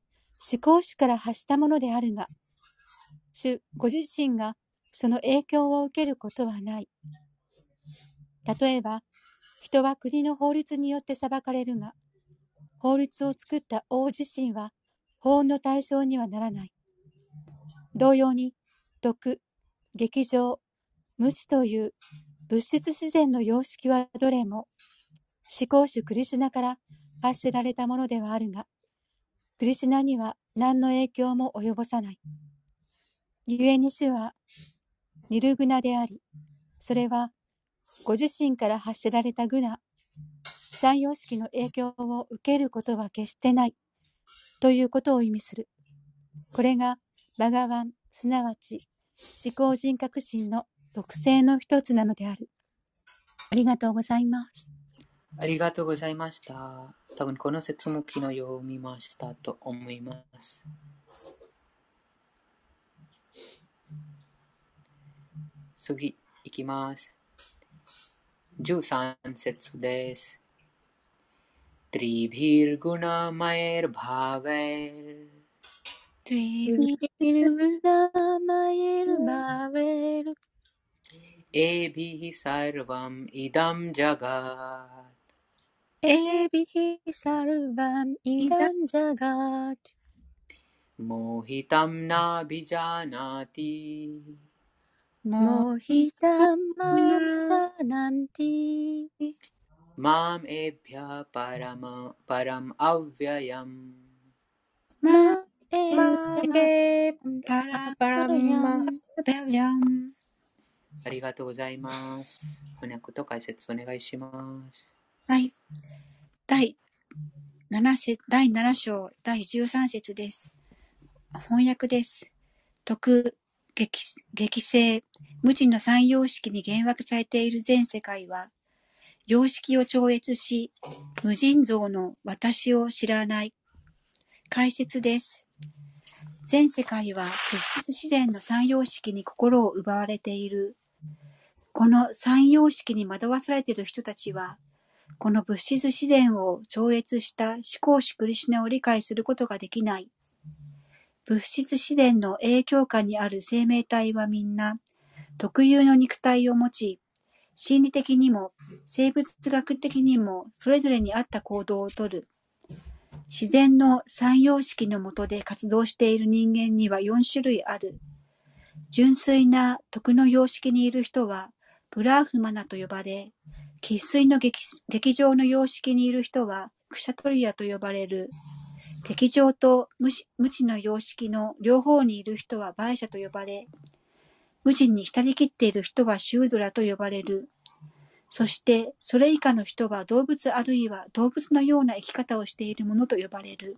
Speaker 4: 思考主から発したものであるが、主ご自身がその影響を受けることはない。例えば、人は国の法律によって裁かれるが、法律を作った王自身は法の対象にはならない。同様に、毒、劇場、無知という物質自然の様式はどれも、思考主クリシュナから発せられたものではあるが、クリシュナには何の影響も及ぼさない。故に主は、ニルグナであり、それは、ご自身から発せられたグナ、三様式の影響を受けることは決してないということを意味する。これがバガワン、すなわち思考人格心の特性の一つなのである。ありがとうございます。
Speaker 1: ありがとうございました。多分この説も昨日読みましたと思います。 次、いきます。13節です。त्रिभिर्गुणमयैर्भावैर्
Speaker 3: トリ
Speaker 4: ユ
Speaker 3: ビ
Speaker 4: リルグラマエルバーベル
Speaker 1: एभिः सर्वम् इदं जगत्
Speaker 4: एभिः सर्वम् इदं जगत्
Speaker 1: मोहितं नाभिजानाति。
Speaker 4: मोहितं नाभिजानाति。
Speaker 1: माम् एभ्यः परम् परम् अव्ययम्
Speaker 2: माम् एभ्यःパラ
Speaker 3: パラブヤン。
Speaker 2: パラ
Speaker 3: パラアヤム
Speaker 1: ありがとうございます。翻訳と解説お願いします。
Speaker 3: はい。第7節、第7章、第13節です。翻訳です。徳、激、激性、無知の三様式に幻惑されている全世界は、様式を超越し、無尽蔵の私を知らない。解説です。全世界は物質自然の三様式に心を奪われている。この三様式に惑わされている人たちは、この物質自然を超越した思考主クリシュナを理解することができない。物質自然の影響下にある生命体はみんな特有の肉体を持ち、心理的にも生物学的にもそれぞれに合った行動をとる。自然の三様式の下で活動している人間には4種類ある。純粋な徳の様式にいる人はブラーフマナと呼ばれ、生粋の劇場の様式にいる人はクシャトリアと呼ばれる。劇場と無知の様式の両方にいる人は売者と呼ばれ、無知に浸りきっている人はシュードラと呼ばれる。そして、それ以下の人は動物あるいは動物のような生き方をしているものと呼ばれる。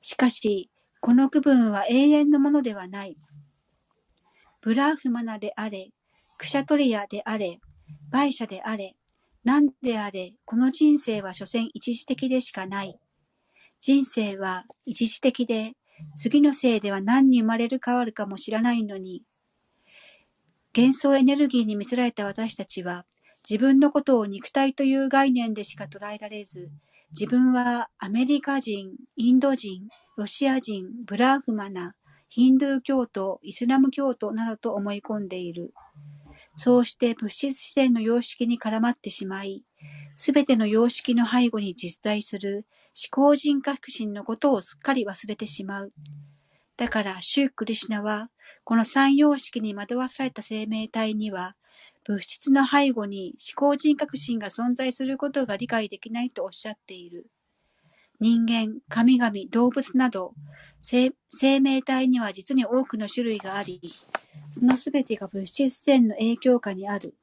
Speaker 3: しかし、この区分は永遠のものではない。ブラーフマナであれ、クシャトリアであれ、売者であれ、何であれ、この人生は所詮一時的でしかない。人生は一時的で、次の生では何に生まれる変わるかも知らないのに、幻想エネルギーに見せられた私たちは、自分のことを肉体という概念でしか捉えられず、自分はアメリカ人、インド人、ロシア人、ブラーフマナ、ヒンドゥー教徒、イスラム教徒などと思い込んでいる。そうして物質自然の様式に絡まってしまい、すべての様式の背後に実在する思考人格心のことをすっかり忘れてしまう。だから、シュークリシナは、この三様式に惑わされた生命体には、物質の背後に思考人格心が存在することが理解できないとおっしゃっている。人間、神々、動物など、生命体には実に多くの種類があり、そのすべてが物質自然の影響下にある。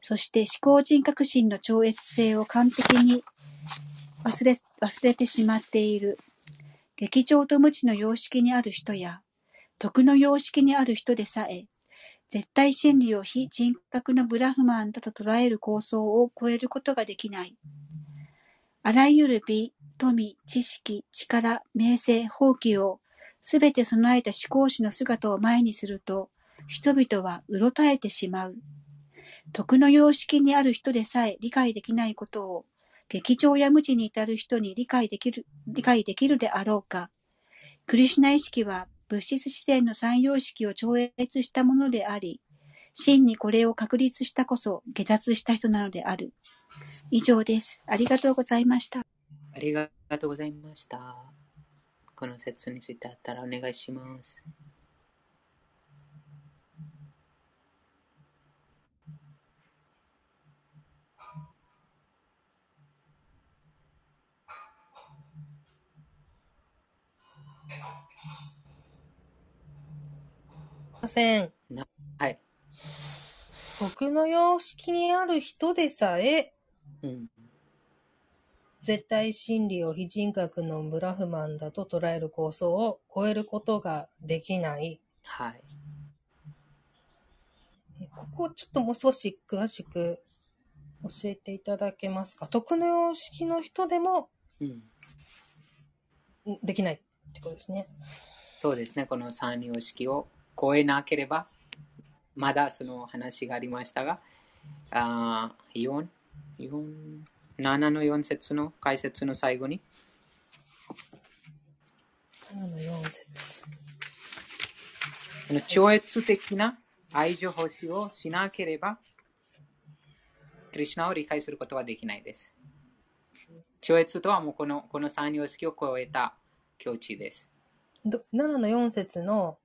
Speaker 3: そして思考人格心の超越性を完璧に忘れ忘れてしまっている。劇場と無知の様式にある人や、徳の様式にある人でさえ、絶対真理を非人格のブラフマンだと捉える構想を超えることができない。あらゆる美、富、知識、力、名声、放棄をすべて備えた思考主の姿を前にすると、人々はうろたえてしまう。徳の様式にある人でさえ理解できないことを、劇場や無知に至る人に理解できる、理解できるであろうか。クリシナ意識は物質自然の三様式を超越したものであり、真にこれを確立したこそ下脱した人なのである。以上です。ありがとうございました。
Speaker 1: ありがとうございました。この説についてあったらお願いします。
Speaker 2: ません。
Speaker 1: なはい。
Speaker 2: 僕の様式にある人でさえ、
Speaker 1: うん。
Speaker 2: 絶対真理を非人格のブラフマンだと捉える構想を超えることができない。
Speaker 1: はい。
Speaker 2: ここをちょっともう少し詳しく教えていただけますか？徳の様式の人でも
Speaker 1: うん。
Speaker 2: んできないってことですね。
Speaker 1: そうですね。この三様式を超えなければまだその話がありましたが、あ4、4、7の4節の解説の最後に、
Speaker 2: 7の4節
Speaker 1: その超越的な愛情奉仕をしなければ、クリュナを理解することはできないです。超越とはもうこのこの三様式を超えた境地です。
Speaker 2: ど7の4節の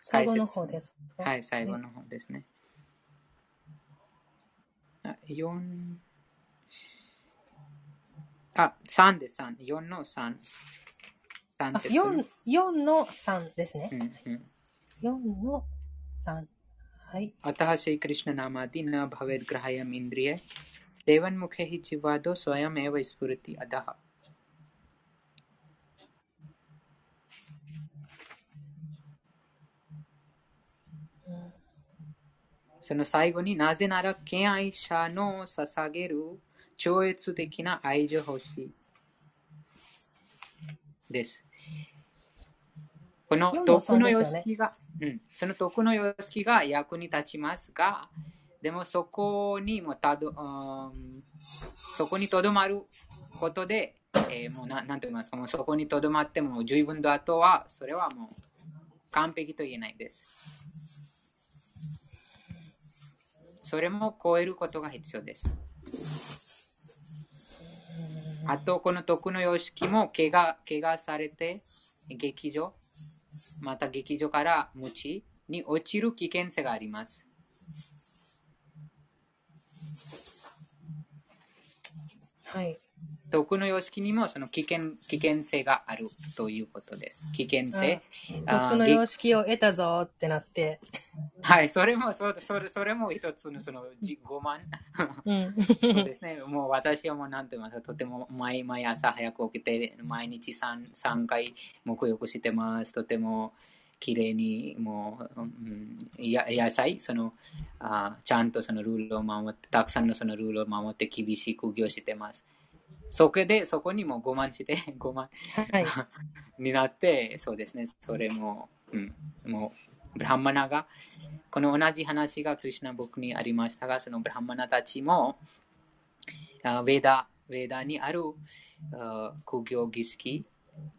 Speaker 2: 最後の方です。
Speaker 1: はい、最後の方ですね。あ4あ、3です、3。4の3。3
Speaker 2: あ
Speaker 1: 節。
Speaker 2: 4, 4の3ですね
Speaker 1: う。んうん
Speaker 2: 4の3。はい。
Speaker 1: अतः श्री कृष्ण नामादि न भवेद ग्राह्यम इंद्रिय सेवन मुखे ही चिवादो स्वयं एव स्फुरति अधः その最後になぜなら敬愛者の捧げる 超越的な愛情欲しいです。この
Speaker 2: 4の
Speaker 1: 徳の
Speaker 2: 3
Speaker 1: 様式が、うん、その徳の様式が役に立ちますが、でもそこにもたど、うんそこにとどまることで、えーもうななんて言いますか、もうそこにとどまっても十分だとは、それはもう完璧と言えないです。それも超えることが必要です。あと、この徳の様式も怪我怪我されて、劇場、また劇場から無知に落ちる危険性があります。
Speaker 2: はい。
Speaker 1: 徳の様式にもその危険危険性があるということです。危険性。あー
Speaker 2: 徳の様式を得たぞってなって。
Speaker 1: はい、それもそうそれそれも一つのそのじ5万。
Speaker 2: うん。
Speaker 1: そうですね。もう私はもうなんて言いますか、とても毎毎朝早く起きて、毎日 3, 3回沐浴してます。とても綺麗に、もう、うん、や野菜、そのあ、ちゃんとそのルールを守って、たくさんのそのルールを守って厳しい苦行してます。そこで、そこにも5万して、(laughs) 5万
Speaker 2: はい。(laughs)
Speaker 1: になって、そうですね、それも、うん、もう、ブラハマナが、この同じ話がクリシナ僕にありましたが、そのブラハマナたちも、あヴェダ、ヴェダにあるあ苦行儀式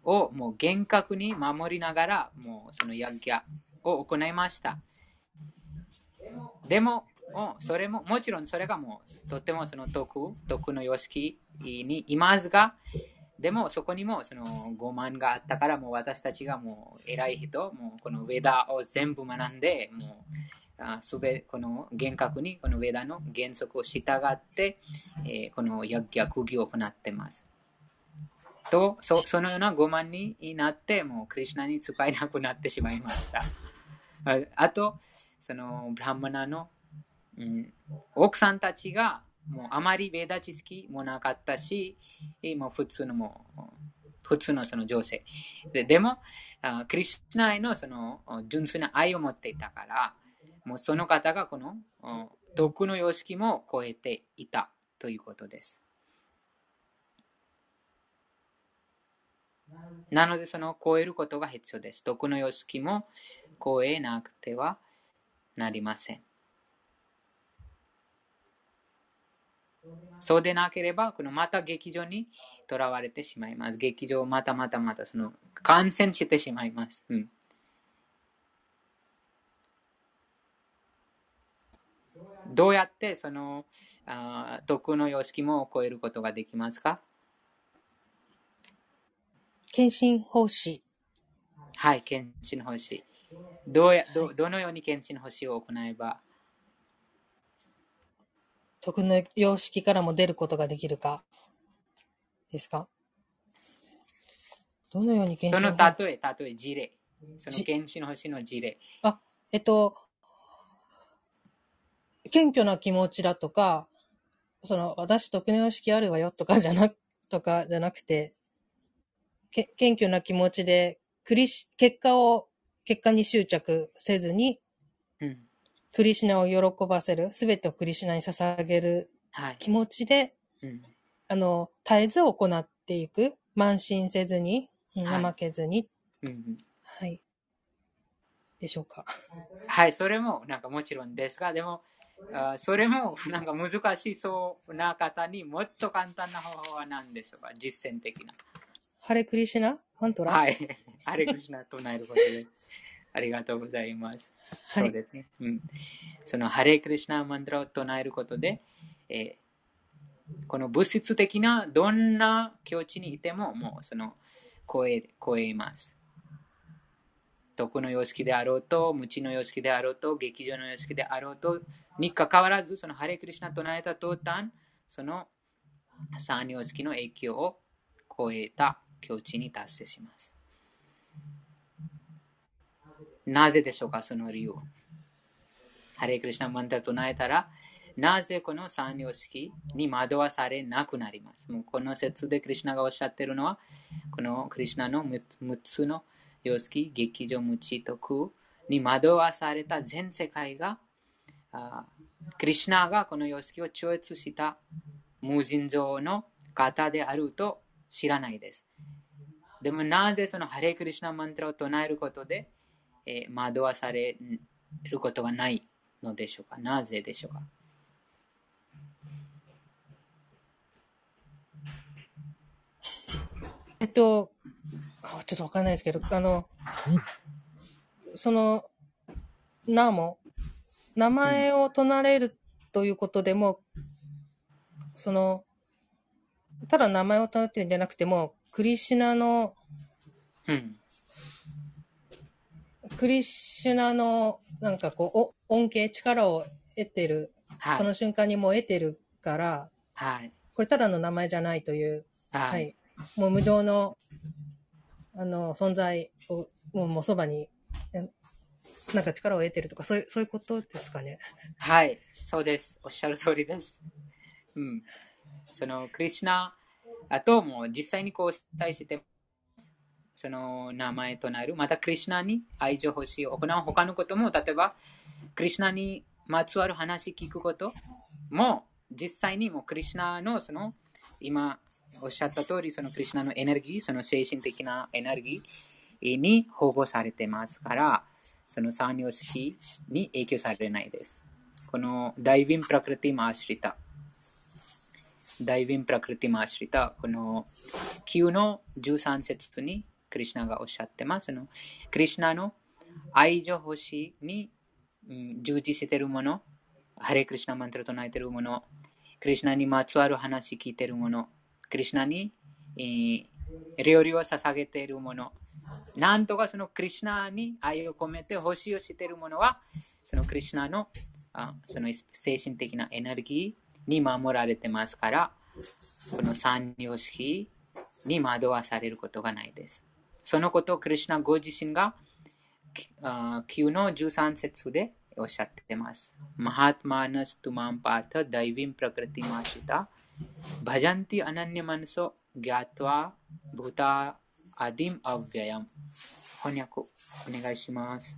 Speaker 1: をもう厳格に守りながら、もうそのヤギャを行いました。でも、おそれも、もちろんそれがもう、とってもその徳、徳の様式にいますが、でもそこにもその5万があったからもう私たちがもう偉い人、もうこのウェダを全部学んで、もうあすべこの厳格にこのウェダの原則を従って、えーこのヤギや釘を行ってます。とそ、そのような5万になって、もうクリュナに使えなくなってしまいました。ああと、そのブラハマナの、うん、奥さんたちがもうあまりベーダ知識もなかったし、もう普通のも普通のその女性。ででも、クリシュナへのその純粋な愛を持っていたから、もうその方がこの毒の様式も超えていたということです。なので、その超えることが必要です。毒の様式も超えなくてはなりません。そうでなければ、このまた劇場にとらわれてしまいます。劇場をまたまたまたその感染してしまいます。うん、どうやってそのあ毒の様式も超えることができますか？
Speaker 2: 献身奉仕。
Speaker 1: はい、検診欲しい。どうやどどのように検診欲しいを行えば
Speaker 2: 徳の様式からも出ることができるか。ですか？どのように献身
Speaker 1: その
Speaker 2: 奉
Speaker 1: 例え、例え、事例。その
Speaker 2: じ
Speaker 1: 検診欲しいの事例。
Speaker 2: あ、えっと、謙虚な気持ちだとか、その、私徳の様式あるわよとかじゃな、とかじゃなくて、け謙虚な気持ちで、クリシ、結果を、結果に執着せずに、
Speaker 1: うん、
Speaker 2: クリシナを喜ばせる、すべてをクリシナに捧げる
Speaker 1: はい。
Speaker 2: 気持ちで、
Speaker 1: うん
Speaker 2: あの、絶えず行っていく。慢心せずに、怠けずに。
Speaker 1: うん
Speaker 2: はい。でしょうか。
Speaker 1: はい、それもなんかもちろんですが、でも、あそれもなんか難しそうな方にもっと簡単な方法は何でしょうか？実践的な。
Speaker 2: ハレクリシナ？マントラ？
Speaker 1: はい。ハレクリシナ唱えることで。ありがとうございます。
Speaker 2: はい。
Speaker 1: そうですね。うん。そのハレクリシナマントラを唱えることで、えーこの物質的などんな境地にいても、もうその超え、超えます。徳の様式であろうと、無知の様式であろうと、劇場の様式であろうと、にかかわらず、そのハレクリシナ唱えた途端、その三様式の影響を超えた境地に達成します。なぜでしょうか、その理由。ハレクリシナマンタ唱えたら、なぜこの三様式に惑わされなくなります。もうこの説でクリシナがおっしゃっているのは、このクリシナの6つの様式、劇場無知と空に惑わされた全世界が、クリシナがこの様式を超越した無尽蔵の方であると知らないです。でもなぜそのハレクリシナマントラを唱えることで、えー惑わされることがないのでしょうか？なぜでしょうか？
Speaker 2: えっと、あちょっとわかんないですけど、あの、その、ナモ、名前を唱えるということでも、その、ただ名前を唱えてるんじゃなくても、クリシュナの、
Speaker 1: うん。
Speaker 2: クリシュナの、なんかこう、お恩恵、力を得てる、
Speaker 1: はい。
Speaker 2: その瞬間にもう得てるから、
Speaker 1: はい。
Speaker 2: これただの名前じゃないという、
Speaker 1: は。
Speaker 2: はいい。もう無常の、あの、存在を、もうもうそばに、えなんか力を得てるとか、そういう、そういうことですかね。
Speaker 1: はい。そうです。おっしゃる通りです。うん。その、クリシナ、あともう実際にこう対して、その名前となる、またクリシナに愛情欲しい行う他のことも、例えば、クリシナにまつわる話聞くことも、実際にもクリシナのその、今おっしゃった通り、そのクリシナのエネルギー、その精神的なエネルギーに保護されてますから、その三様式に影響されないです。このダイヴィン・プラクリティ・マーシリタ。ダイヴィン・プラクリティ・マーシリタ。この9の13節にクリシナがおっしゃってます。のクリシナの愛情星に、うん従事しているもの、ハレクリシナマントラ唱えているもの、クリシナにまつわる話聞いてるもの、クリシナに、えー料理を捧げているもの、なんとかそのクリシナに愛を込めて星をしているものは、そのクリシナのあその精神的なエネルギーに守られてますから、この三様式に惑わされることがないです。そのことをクリシナご自身があ9の13節でおっしゃっています。マハトマナストゥマンパータダイヴィンプラクリティマシタバジャンティアナニャマンソギャトワブタアディムアヴィアヤム翻訳お願いします。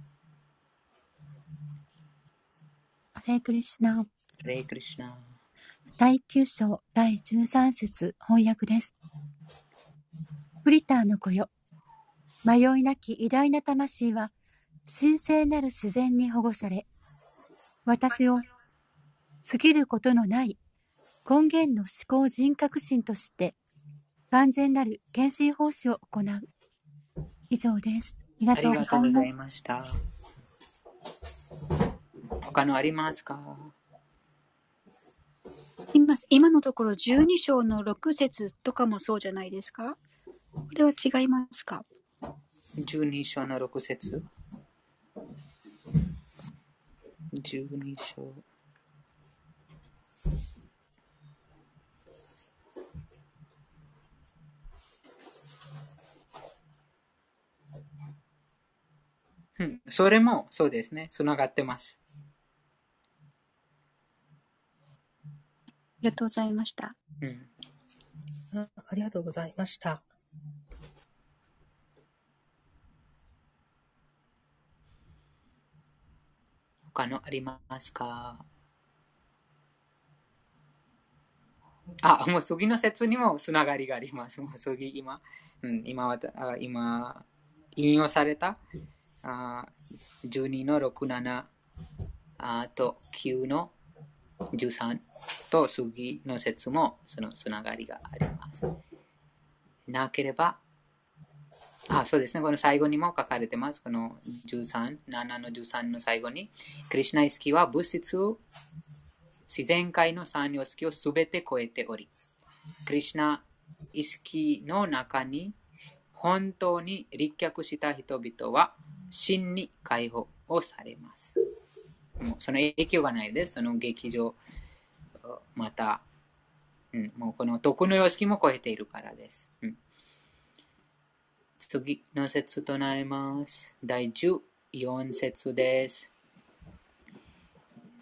Speaker 4: ハレクリシナ、
Speaker 1: レイクリシナ。
Speaker 4: 第9章第13節翻訳です。フリターの子よ。迷いなき偉大な魂は、神聖なる自然に保護され、私を過ぎることのない根源の思考人格心として、完全なる献身奉仕を行う。以上です。ありが
Speaker 1: あり
Speaker 4: とうございます
Speaker 1: がとうござ。いました。他のありますか？
Speaker 3: 今今のところ12章の6節とかもそうじゃないですか？これは違いますか？
Speaker 1: ?12 章の6節12章。うん、それもそうですね。つながってます。
Speaker 3: ありがとうございました。
Speaker 1: うん、
Speaker 2: あありがとうございました。
Speaker 1: 他のありますか？あ、もう次の説にもつながりがあります。もう次、今、うん、今わたあ今、引用されたあ12の6、7あと9の13と次の説もそのつながりがあります。なければ、あ、そうですね。この最後にも書かれてます。この13、7の13の最後に、クリシナ意識は物質、自然界の三様式をすべて超えており、クリシナ意識の中に本当に立脚した人々は真に解放をされます。もうその影響がないです。その劇場、また、うん、もうこの徳の様式も超えているからです。うん、次の説となります。第14節です。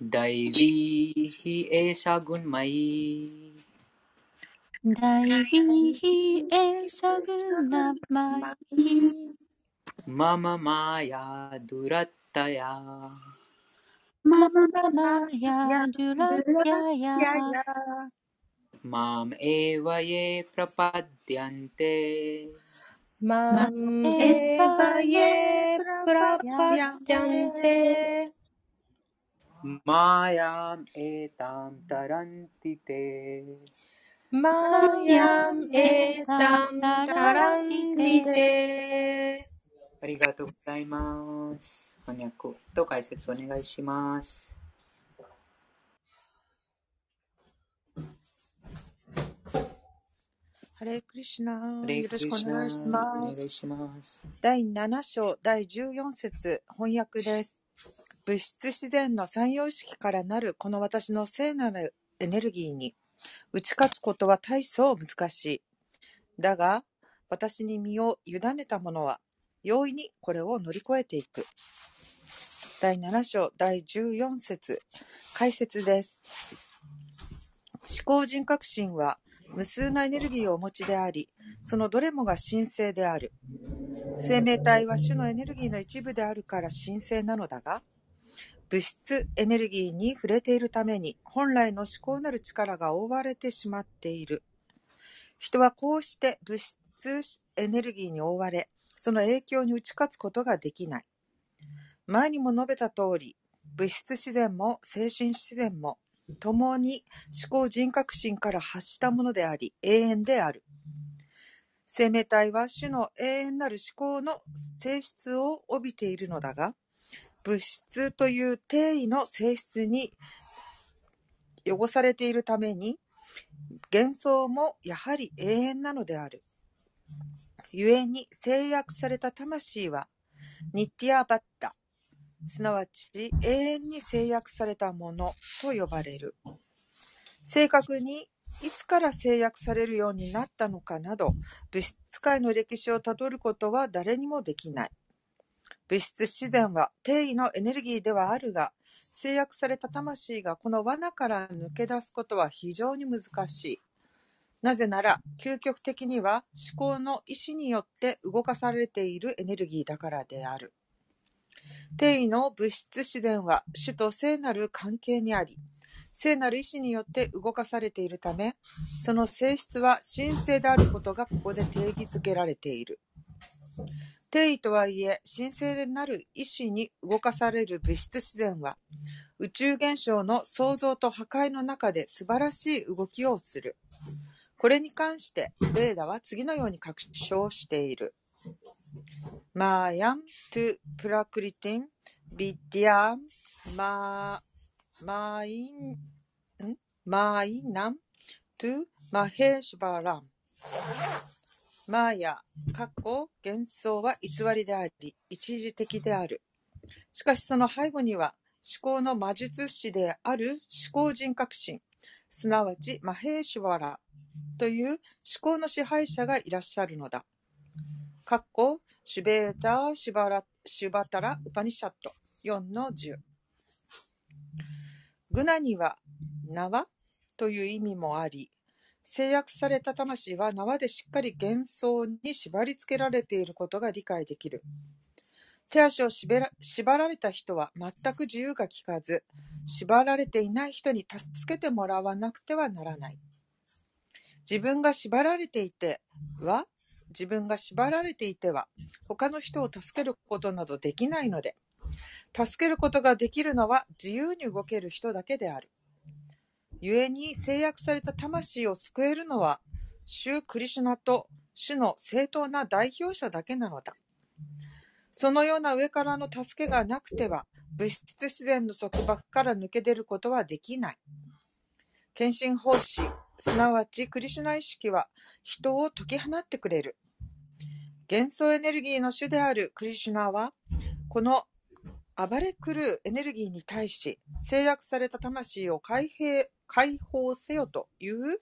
Speaker 1: 大理ヒエシャグンマイ
Speaker 4: 大ヒエシャグナマイ
Speaker 1: マママヤドゥラッタヤ
Speaker 4: ママヤジュラヤヤ
Speaker 1: マムエヴァエプラパディアンテ
Speaker 2: マンエバイェプラパジャンテ
Speaker 1: マヤムエタムタランティテ
Speaker 2: マヤンエタンタランディテ
Speaker 1: ありがとうございます。翻訳と解説お願いします。
Speaker 5: ハレークリシナよろしくお願いし
Speaker 1: お
Speaker 5: ます。
Speaker 1: ます。
Speaker 5: 第7章第14節翻訳です。物質自然の三様式からなるこの私の聖なるエネルギーに打ち勝つことは大層難しい。だが、私に身を委ねた者は容易にこれを乗り越えていく。第7章第14節解説です。思考人格心は無数のエネルギーをお持ちであり、そのどれもが神聖である。生命体は種のエネルギーの一部であるから神聖なのだが、物質エネルギーに触れているために本来の思考なる力が覆われてしまっている。人はこうして物質エネルギーに覆われ、その影響に打ち勝つことができない。前にも述べた通り、物質自然も精神自然も共に思考人格心から発したものであり、永遠である。生命体は種の永遠なる思考の性質を帯びているのだが、物質という定位の性質に汚されているために、幻想もやはり永遠なのである。故に制約された魂は、ニッティアバッタ、すなわち永遠に制約されたものと呼ばれる。正確にいつから制約されるようになったのかなど、物質界の歴史をたどることは誰にもできない。物質自然は定位のエネルギーではあるが、制約された魂がこの罠から抜け出すことは非常に難しい。なぜなら、究極的には思考の意志によって動かされているエネルギーだからである。定位の物質自然は主と聖なる関係にあり、聖なる意志によって動かされているため、その性質は神聖であることがここで定義づけられている。定位とはいえ、神聖でなる意志に動かされる物質自然は、宇宙現象の創造と破壊の中で素晴らしい動きをする。これに関して、ベーダは次のように確証している。マーヤン・トゥ・プラクリティン・ビディアン・マー、マイン、んマーイナン・トゥ・マヘーシュバラン。マーヤ、かっこ幻想は偽りであり、一時的である。しかしその背後には、思考の魔術師である思考人格心、すなわちマヘーシュワラという思考の支配者がいらっしゃるのだ。かっこシュベーター・シュバラシュバタラ・パニシャット4の10。グナには縄という意味もあり、制約された魂は縄でしっかり幻想に縛り付けられていることが理解できる。手足をら縛られた人は全く自由が利かず、縛られていない人に助けてもらわなくてはならない。自分が縛られていては自分が縛られていては、他の人を助けることなどできないので、助けることができるのは自由に動ける人だけである。故に制約された魂を救えるのは、主クリシュナと主の正当な代表者だけなのだ。そのような上からの助けがなくては、物質自然の束縛から抜け出ることはできない。献身奉仕、すなわちクリシュナ意識は人を解き放ってくれる。幻想エネルギーの主であるクリシュナは、この暴れ狂うエネルギーに対し、制約された魂を解平解放せよという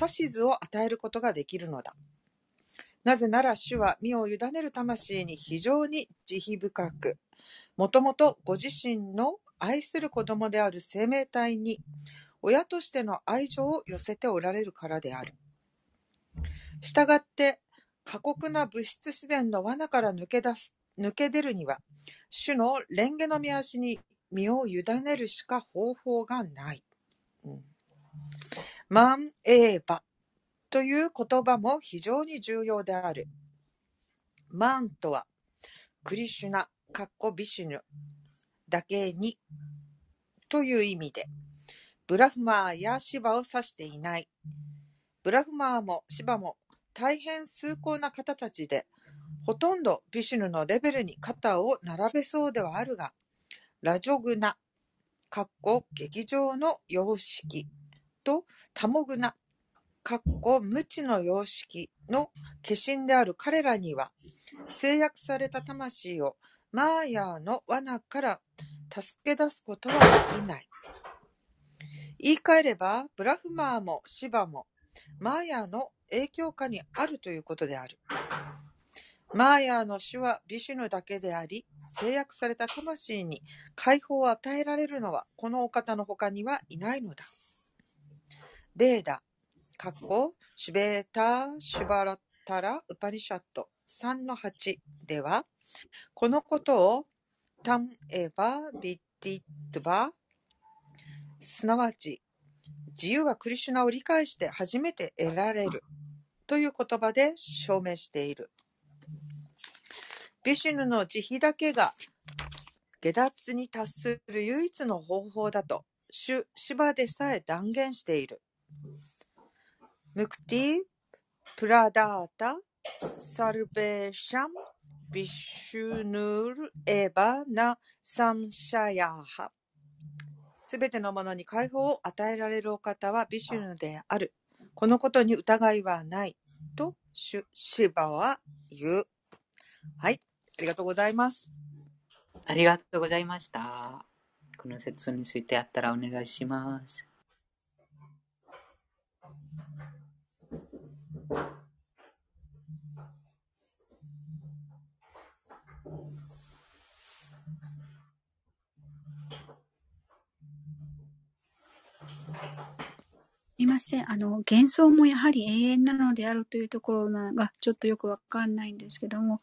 Speaker 5: 指図を与えることができるのだ。なぜなら主は身を委ねる魂に非常に慈悲深く、もともとご自身の愛する子供である生命体に親としての愛情を寄せておられるからである。したがって、過酷な物質自然の罠から抜け出す、抜け出るには、主の蓮華の御足に身を委ねるしか方法がない。うん、マンエーバという言葉も非常に重要である。マンとは、クリシュナ、カッコビシュヌだけにという意味で、ブラフマーやシバを指していない。ブラフマーもシバも大変崇高な方たちで、ほとんどビシュヌのレベルに肩を並べそうではあるが、ラジョグナ、かっこ劇場の様式とタモグナ、かっこ無知の様式の化身である彼らには、制約された魂をマーヤーの罠から助け出すことはできない。言い換えれば、ブラフマーもシバも、マーヤーの影響下にあるということである。マーヤーの主はビシュヌだけであり、制約された魂に解放を与えられるのはこのお方の他にはいないのだ。ベーダ、かっこ、シュベータシュバラタラ・ウパニシャット3の8では、このことをタンエバ・ビッティットバすなわち、自由はクリシュナを理解して初めて得られるという言葉で証明している。ビシュヌの慈悲だけが下脱に達する唯一の方法だと、主芝でさえ断言している。ムクティ、プラダータ、サルベーシャン、ビシュヌール、エバナ、サンシャヤハ。すべてのものに解放を与えられるお方はビシュヌである。このことに疑いはない。と、シュシバは言う。はい。ありがとうございます。
Speaker 1: ありがとうございました。この説についてあったらお願いします。
Speaker 3: すみません。あの、幻想もやはり永遠なのであるというところがちょっとよくわかんないんですけども、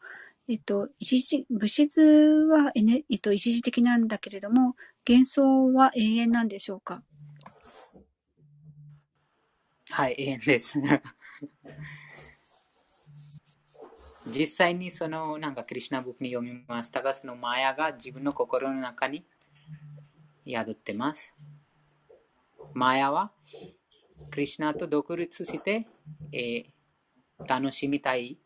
Speaker 3: えっと、一時、物質はエネ、えっと、一時的なんだけれども、幻想は永遠なんでしょうか？
Speaker 1: はい、永遠です。(laughs) 実際にその、なんかクリュナブックに読みましたが、そのマヤが自分の心の中に宿ってます。マヤはクリュナと独立して、えー、楽しみたい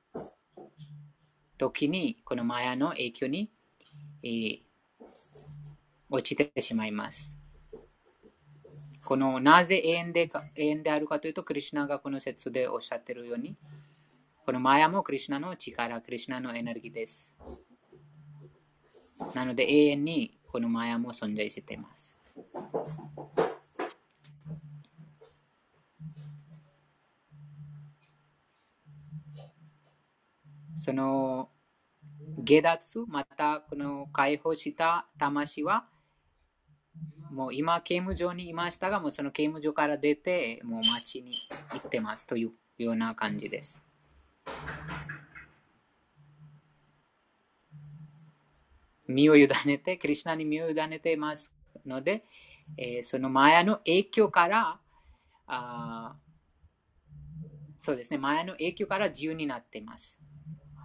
Speaker 1: 時に、このマヤの影響に、えー、落ちてしまいます。このなぜ永遠でか永遠であるかというと、クリュナがこの説でおっしゃっているように、このマヤもクリュナの力、クリュナのエネルギーです。なので永遠にこのマヤも存在しています。その下脱、またこの解放した魂は、もう今刑務所にいましたが、もうその刑務所から出て、もう街に行ってますというような感じです。身を委ねて、クリュナに身を委ねていますので、えー、そのマヤの影響からあそうですね、マヤの影響から自由になっています。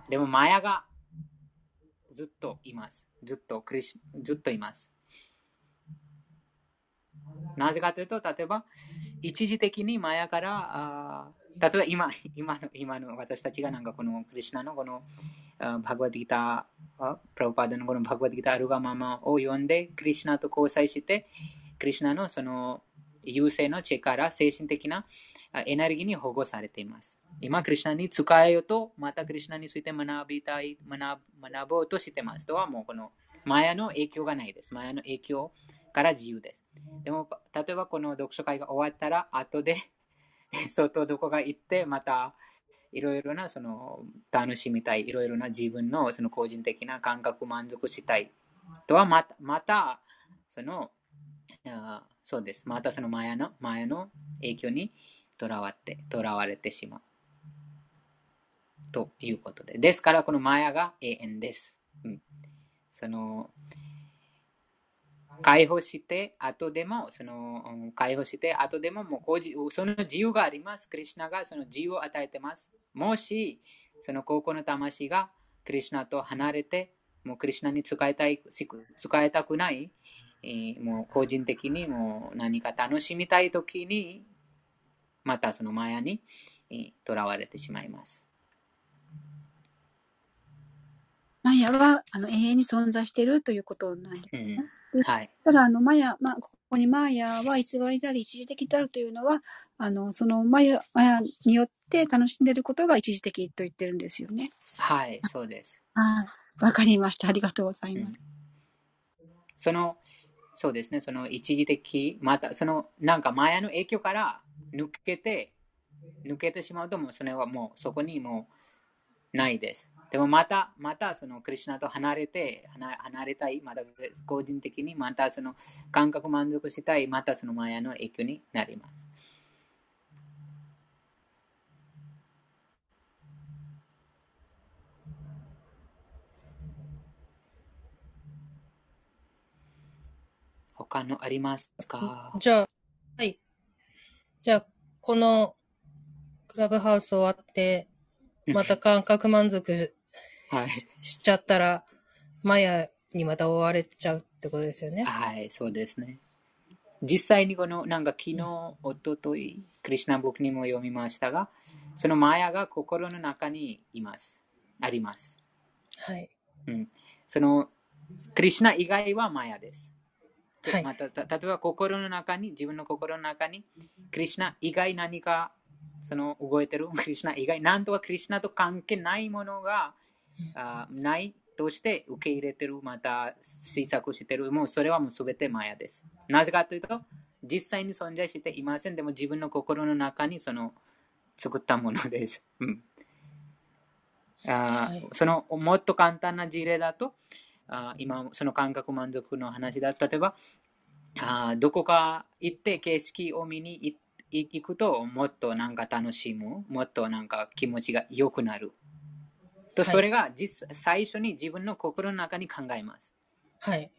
Speaker 1: でも、マヤがずっといます。ずっとクリシずっといます。なぜかというと、例えば、一時的にマヤから、あ例えば今今の今の私たちがなんかこのクリシナのこのバグワッドギター、プラブパーダのこのバグワッドギターアルガママを読んで、クリシナと交際して、クリシナのその優勢の力、精神的なエネルギーに保護されています。今、クリシナに使えよと、またクリシナについて学びたい、学学ぼうとしてますとは、もうこのマヤの影響がないです。マヤの影響から自由です。でも、例えばこの読書会が終わったら、後で (laughs) 外どこか行って、またいろいろなその楽しみたい、いろいろな自分のその個人的な感覚満足したいとはまた、またその、あそうです。またそのマヤのマヤの影響にとらわって、とらわれてしまう。ということで。ですから、このマヤが永遠です。うん、その、解放して、後でも、その、解放して、後でも、もう、その自由があります。クリシナがその自由を与えてます。もし、その高校の魂がクリシナと離れて、もうクリシナに使いたい、使いたくない、もう個人的にもう何か楽しみたいときに、またそのマヤにとらわれてしまいます。
Speaker 3: マヤはあの永遠に存在しているということなんです。
Speaker 1: うん、はい。
Speaker 3: ただ、あの、マヤ、まあ、ここにマヤは偽りであり一時的であるというのは、あの、そのマヤ、マヤによって楽しんでいることが一時的と言ってるんですよね。
Speaker 1: はい、そうです。
Speaker 3: はい。わかりました。ありがとうございます。
Speaker 1: その、そうですね、その一時的、また、その、なんかマヤの影響から抜けて、抜けてしまうと、もうそれはもうそこにもうないです。でもまた、またそのクリュナと離れて、離れたい、また個人的にまたその感覚満足したい、またそのマヤの影響になります。他のありますか？
Speaker 2: じゃあ、はい。じゃあ、このクラブハウス終わって、また感覚満足
Speaker 1: はい。
Speaker 2: しちゃったら、マヤにまた追われちゃうってことですよね？
Speaker 1: はい、そうですね。実際にこの、なんか昨日、おととい、クリュナ僕にも読みましたが、そのマヤが心の中にいます。あります。
Speaker 2: はい。
Speaker 1: うん。その、クリュナ以外はマヤです。
Speaker 2: はい
Speaker 1: また、た例えば心の中に、自分の心の中に、クリュナ以外何か、その動いてる、クリュナ以外、なんとかクリュナと関係ないものが、あないとして受け入れてる、また推作してる、もうそれはもうすべてマヤです。なぜかというと、実際に存在していません。でも自分の心の中にその作ったものです。うんあー
Speaker 2: はい
Speaker 1: そのもっと簡単な事例だと、あー今その感覚満足の話だ例えばあーどこか行って景色を見に行行くともっとなんか楽しむもっとなんか気持ちが良くなる。と
Speaker 2: はい
Speaker 1: それが実最初に自分の心の中に考えます。
Speaker 2: はい。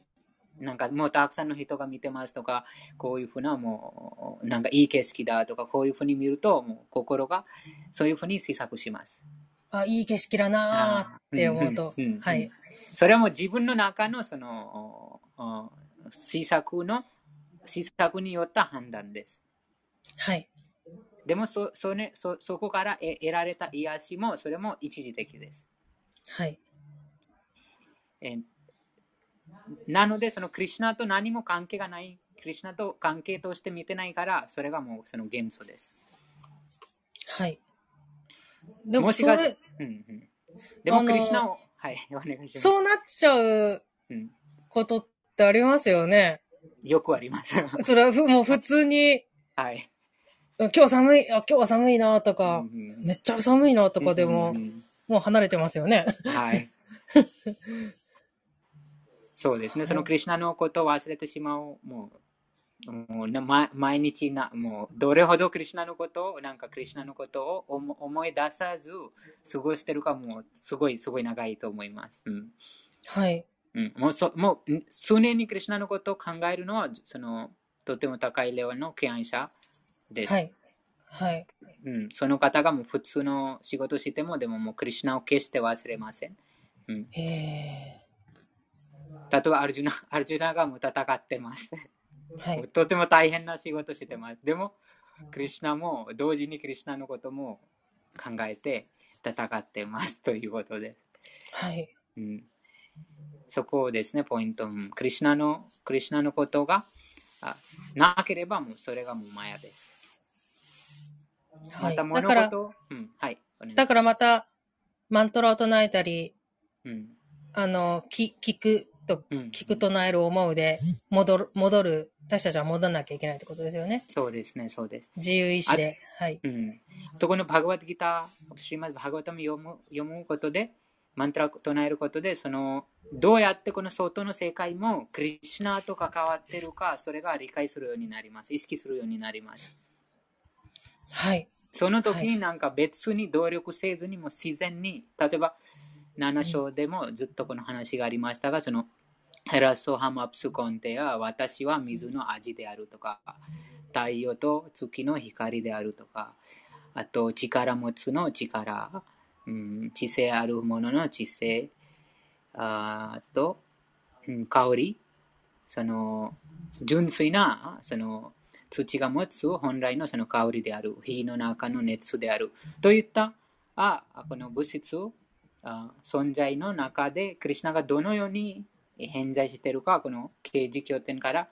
Speaker 1: なんかもうたくさんの人が見てますとかこういうふうなもうなんかいい景色だとかこういうふうに見るともう心がそういうふうに施策します
Speaker 2: あ、いい景色だなーって思うと
Speaker 1: うんうんうん、
Speaker 2: はい。
Speaker 1: それはもう自分の中のその施策の施策によった判断です。
Speaker 2: はい。
Speaker 1: でもそそれそそこから得得られた癒しもそれも一時的です。
Speaker 2: はい。
Speaker 1: えなのでそのクリュナと何も関係がない、クリュナと関係として見てないからそれがもうその元素です。
Speaker 2: はい。でも、
Speaker 1: もし
Speaker 2: れ、
Speaker 1: うんうん、でもクリュナを、はい、(laughs) お願いします。
Speaker 2: そうなっちゃう
Speaker 1: うん、
Speaker 2: ことってありますよね。
Speaker 1: よくあります。(laughs)
Speaker 2: それはふもう普通に、
Speaker 1: はい。
Speaker 2: 今日寒い、あ、今日は寒いなとか、
Speaker 1: うんうん
Speaker 2: めっちゃ寒いなとかでも、
Speaker 1: うんうん
Speaker 2: もう離れてますよね。
Speaker 1: はい。(laughs) そうですね。そのクリュナのことを忘れてしまう。もう、もうなま毎日な、もう、どれほどクリュナのことを、なんかクリュナのことを思思い出さず過ごしてるかも、すごい、すごい長いと思います。うん。
Speaker 2: はい。
Speaker 1: うん、もうそ、もう、数年にクリュナのことを考えるのは、その、とても高いレベルの敬愛者です。
Speaker 2: はい。はい。
Speaker 1: うん、その方がもう普通の仕事しても、でももうクリシナを決して忘れません。うん、
Speaker 2: へえ。
Speaker 1: 例えばアルジュナ、アルジュナがもう戦ってます。
Speaker 2: はい。
Speaker 1: とても大変な仕事してます。でも、クリシナも同時にクリシナのことも考えて戦ってますということです。
Speaker 2: はい。
Speaker 1: うん、そこですね、ポイント。うんクリシナの、クリシナのことがあなければもうそれがもうマヤです。
Speaker 2: はい。
Speaker 1: また物
Speaker 2: だから、
Speaker 1: 事を、うん、はい。
Speaker 2: だからまた、マントラを唱えたり、
Speaker 1: うん
Speaker 2: あの、き聞くと、
Speaker 1: うん、
Speaker 2: 聞く唱える思うで、戻る、戻る、私たちは戻らなきゃいけないってことですよね。
Speaker 1: そうですね、そうです。
Speaker 2: 自由意志で。はい。
Speaker 1: うん、とこのバグワッドギター、シーマズ・バグワタム読む読むことで、マントラを唱えることで、そのどうやってこの外の世界もクリシナと関わってるか、それが理解するようになります。意識するようになります。
Speaker 2: はい。
Speaker 1: その時になんか別に努力せずにも自然に、例えば7章でもずっとこの話がありましたが、そのヘラソハムアプスコンテや私は水の味であるとか、太陽と月の光であるとか、あと力持つの力、うん、知性あるものの知性、あと、うん、香り、その純粋なその土が持つ本来のその香りである、火の中の熱である。といったあこの物質あ存在の中で、クリュナがどのように偏在しているか、この刑事経典から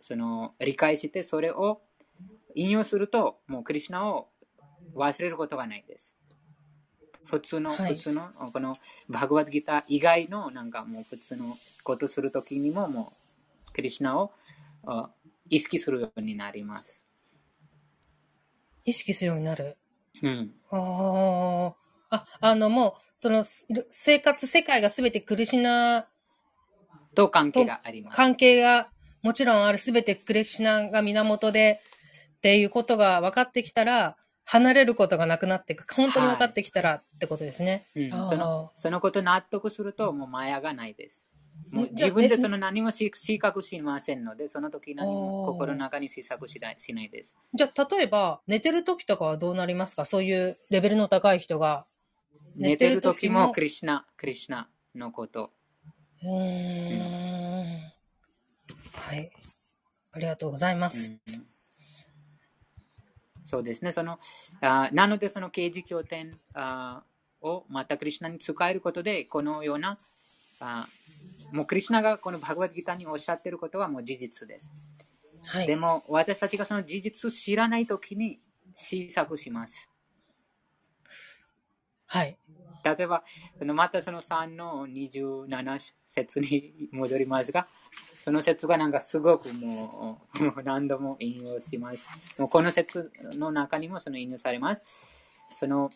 Speaker 1: その理解して、それを引用すると、もうクリュナを忘れることがないです。普通の、
Speaker 2: はい
Speaker 1: 普通の、このバグワッドギター以外のなんかもう普通のことするときにも、もうクリュナをあ意識するようになります。
Speaker 2: 意識するようになる？
Speaker 1: うん。
Speaker 2: あーあ、あの、もう、その、す生活、世界がすべてクリシュナ
Speaker 1: と関係があります。
Speaker 2: 関係がもちろんあるすべてクリシュナが源でっていうことが分かってきたら、離れることがなくなっていく。本当に分かってきたらってことですね。
Speaker 1: うん
Speaker 2: あー
Speaker 1: そのそのこと納得すると、もうマヤがないです。もう自分でその何もし自覚しませんので、その時何も心の中に自覚しないしないです。
Speaker 2: じゃあ、例えば、寝てる時とかはどうなりますか？そういうレベルの高い人が。
Speaker 1: 寝てる時もクリシナ、クリシナのこと。
Speaker 2: うーん。はい。ありがとうございます。
Speaker 1: うんそうですね。そのあなので、その刑事経典あをまたクリシナに使えることで、このような、あもうクリシナがこのバグワッドギターにおっしゃっていることはもう事実です。
Speaker 2: はい。
Speaker 1: でも私たちがその事実を知らないときに試作します。
Speaker 2: はい。
Speaker 1: 例えば、またその3の27節に戻りますが、その説がなんかすごくもう何度も引用します。もうこの説の中にもその引用されます。その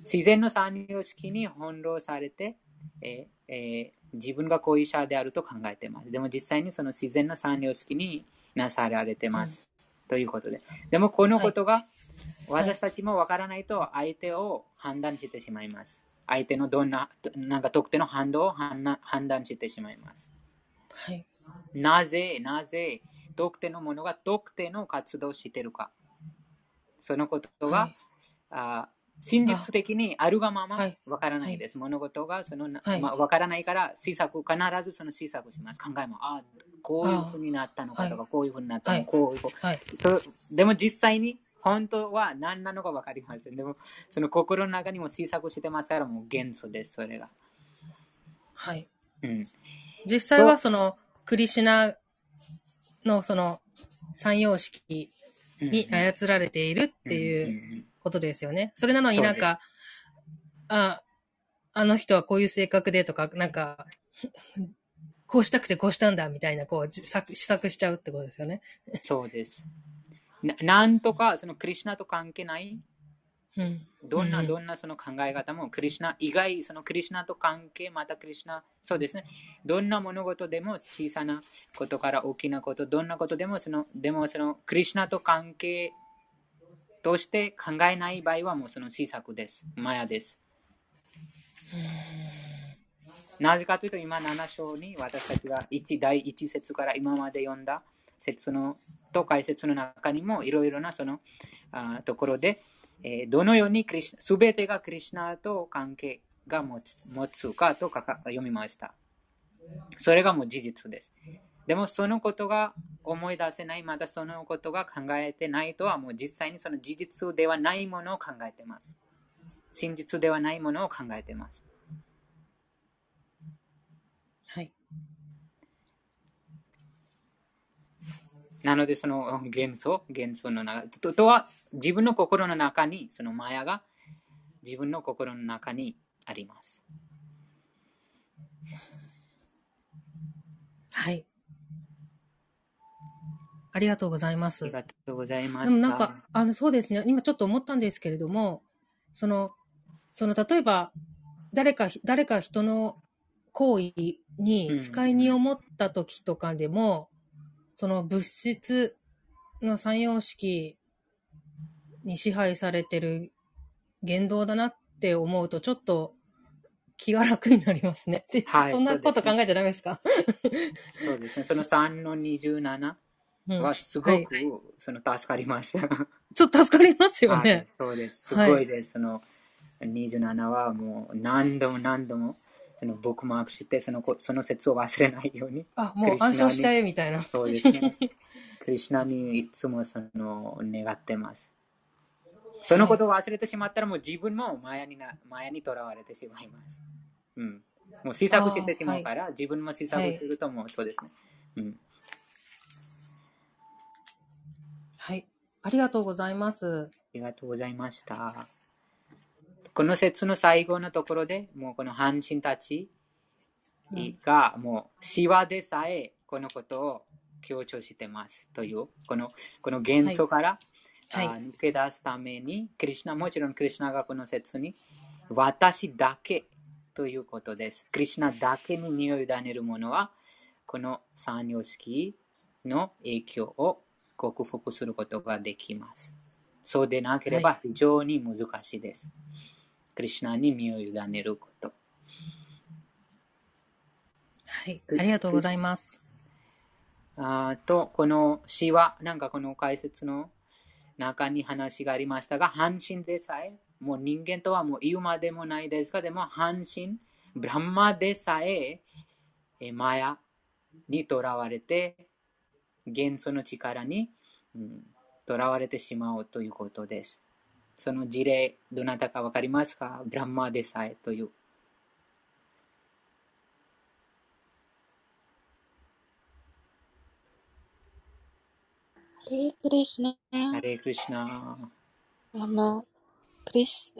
Speaker 1: 自然の三様式に翻弄されて、えーえー自分が後遺者であると考えています。でも実際にその自然の三様式になさられてます。ということで。でもこのことが
Speaker 2: はい
Speaker 1: 私たちもわからないと相手を判断してしまいます。相手のどんな、なんか特定の反応を判断してしまいます。
Speaker 2: はい。
Speaker 1: なぜ、なぜ、特定のものが特定の活動をしているか。そのことが、
Speaker 2: はい
Speaker 1: あ真実的にあるがまま
Speaker 2: はい
Speaker 1: わからないです。物事がその、
Speaker 2: はい
Speaker 1: まあ、わからないから、施策、必ずその施策します。考えも、あこういうふうになったのかとか、
Speaker 2: は
Speaker 1: こういうふうになったのか、
Speaker 2: はい
Speaker 1: こういうふう
Speaker 2: はい。
Speaker 1: でも実際に本当は何なのか分かりません。でもその心の中にも施策してますからもう元素です、それが。
Speaker 2: はい。
Speaker 1: うん。
Speaker 2: 実際はその、クリシュナのその、三様式に
Speaker 1: うん
Speaker 2: 操られているっていううことですよね。それなのになんか、あ、あの人はこういう性格でとか、なんか、こうしたくてこうしたんだみたいな、こう、試作しちゃうってことですよね。
Speaker 1: そうです。ななんとかそのクリシナと関係ない
Speaker 2: うん。
Speaker 1: どんな
Speaker 2: うん
Speaker 1: どんなその考え方もクリシナ以外、そのクリシナと関係、またクリシナ、そうですね。どんな物事でも小さなことから大きなこと、どんなことでもその、でもそのクリシナと関係として考えない場合はもうその施策です。マヤです。なぜかというと今7章に私たちが一第一節から今まで読んだ説のと解説の中にもいろいろなそのあところで、えーどのようにクリシすべてがクリシナと関係が持つ持つかとかか読みました。それがもう事実です。でもそのことが思い出せない、またそのことが考えてないとはもう実際にその事実ではないものを考えています。真実ではないものを考えています。なのでその幻想、幻想の中ととは自分の心の中にそのマヤが自分の心の中にあります。
Speaker 2: はい。ありがとうございます。
Speaker 1: ありがとうございま
Speaker 2: で
Speaker 1: した。
Speaker 2: もなんか、あの、そうですね。今ちょっと思ったんですけれども、その、その、例えば、誰か、誰か人の行為
Speaker 1: うん
Speaker 2: に不快に思った時とかでも、その物質の三様式に支配されてる言動だなって思うと、ちょっと気が楽になりますね。(laughs) で
Speaker 1: はい
Speaker 2: そんなこと考えちゃダメですか？
Speaker 1: そうですね。その3の27
Speaker 2: うん
Speaker 1: はすご
Speaker 2: はい
Speaker 1: くその助かります。(laughs)
Speaker 2: ちょっと助かりますよ
Speaker 1: はい
Speaker 2: ね。
Speaker 1: そうです。す
Speaker 2: はい
Speaker 1: ごいです。その27はもう何度も何度もそのブックマークしてそのこその説を忘れないように。(laughs)
Speaker 2: あ、もう暗唱しちゃえみたいな。
Speaker 1: そうですね。(laughs) クリシナにいつもその願ってます。そのことを忘れてしまったらもう自分もマヤになマヤにとらわれてしまいます。うん。もう試作してしまうから、自分も試作するともうそうですね。うん。
Speaker 2: はい。ありがとうございます。
Speaker 1: ありがとうございました。この説の最後のところで、もうこの半身たちが、もう、シワでさえ、このことを強調してますという、このこの元素から、
Speaker 2: はい
Speaker 1: あ抜け出すために、クリシナ、もちろんクリシナがこの説に、私だけということです。クリシナだけに身を委ねるものは、この三様式の影響を克服することができます。そうでなければ非常に難しいです。クリシナに身を委ねること。
Speaker 2: はい。ありがとうございます。
Speaker 1: あーと、この詩は、なんかこの解説の中に話がありましたが、半身でさえ、もう人間とはもう言うまでもないですが、でも半身、ブランマでさえ、えマヤにとらわれて、元素の力にとら、われてしまうということです。その事例、どなたかわかりますか？ブランマでさえという。
Speaker 4: ハレークリシナ。
Speaker 1: ハレークリシナ。
Speaker 4: あの、クリス、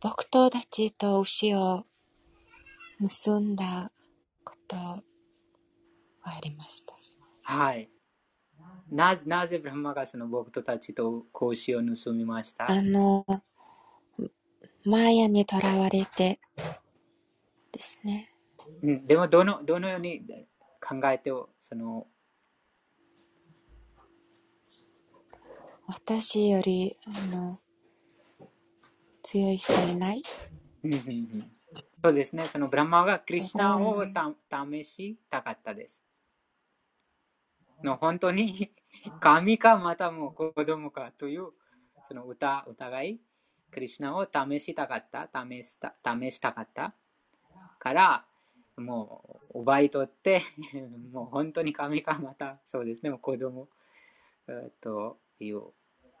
Speaker 4: 木刀たちと牛を盗んだことがありました。
Speaker 1: はい。なぜ、なぜブラハマがその僕たちと格子を盗みました？
Speaker 4: あの、マーヤにとらわれてですね。
Speaker 1: うん、でもどの、どのように考えて、その、
Speaker 4: 私より、あの、強い人いない？
Speaker 1: そうですね、そのブラハマがクリシナをた試したかったです。の本当に神かまたも子供かというその歌疑い、クリシナを試したかった、試した試したかったから、もう奪い取って、(laughs) もう本当に神かまたそうですね、もう子供えーという、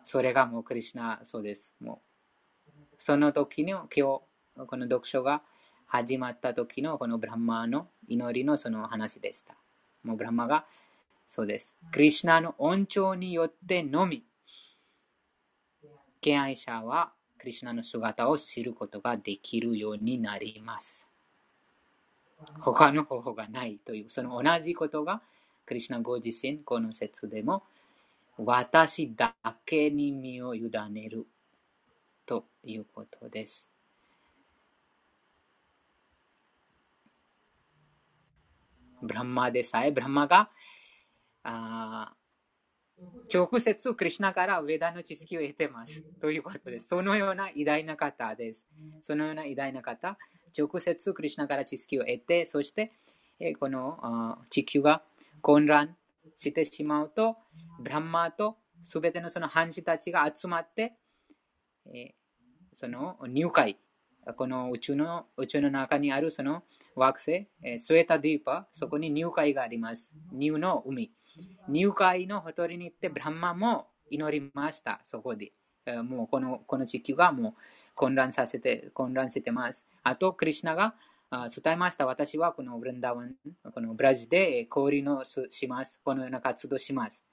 Speaker 1: それがもうクリシナ、そうです。もうその時の今日、この読書が始まった時のこのブラハマの祈りのその話でした。もうブラハマがそうです。クリシナの恩寵によってのみ、敬愛者はクリシナの姿を知ることができるようになります。他の方法がないという、その同じことがクリシナご自身、この説でも、私だけに身を委ねるということです。ブラハマでさえ、ブラハマがあ直接クリシナからウェダの知識を得てますということです。そのような偉大な方です。そのような偉大な方、直接クリシナから知識を得て、そしてえこのあ地球が混乱してしまうと、ブラハマとすべてのその判事たちが集まって、えその入会、この宇宙の宇宙の中にあるその惑星、えスウェータディーパ、そこに入会があります。入の海。入会のほとりに行って、ブランマも祈りました、そこで。もうこのこの地球がもう混乱させて、混乱してます。あと、クリュナが伝えました。私はこのブランダワン、このブラジで交流をします。このような活動します。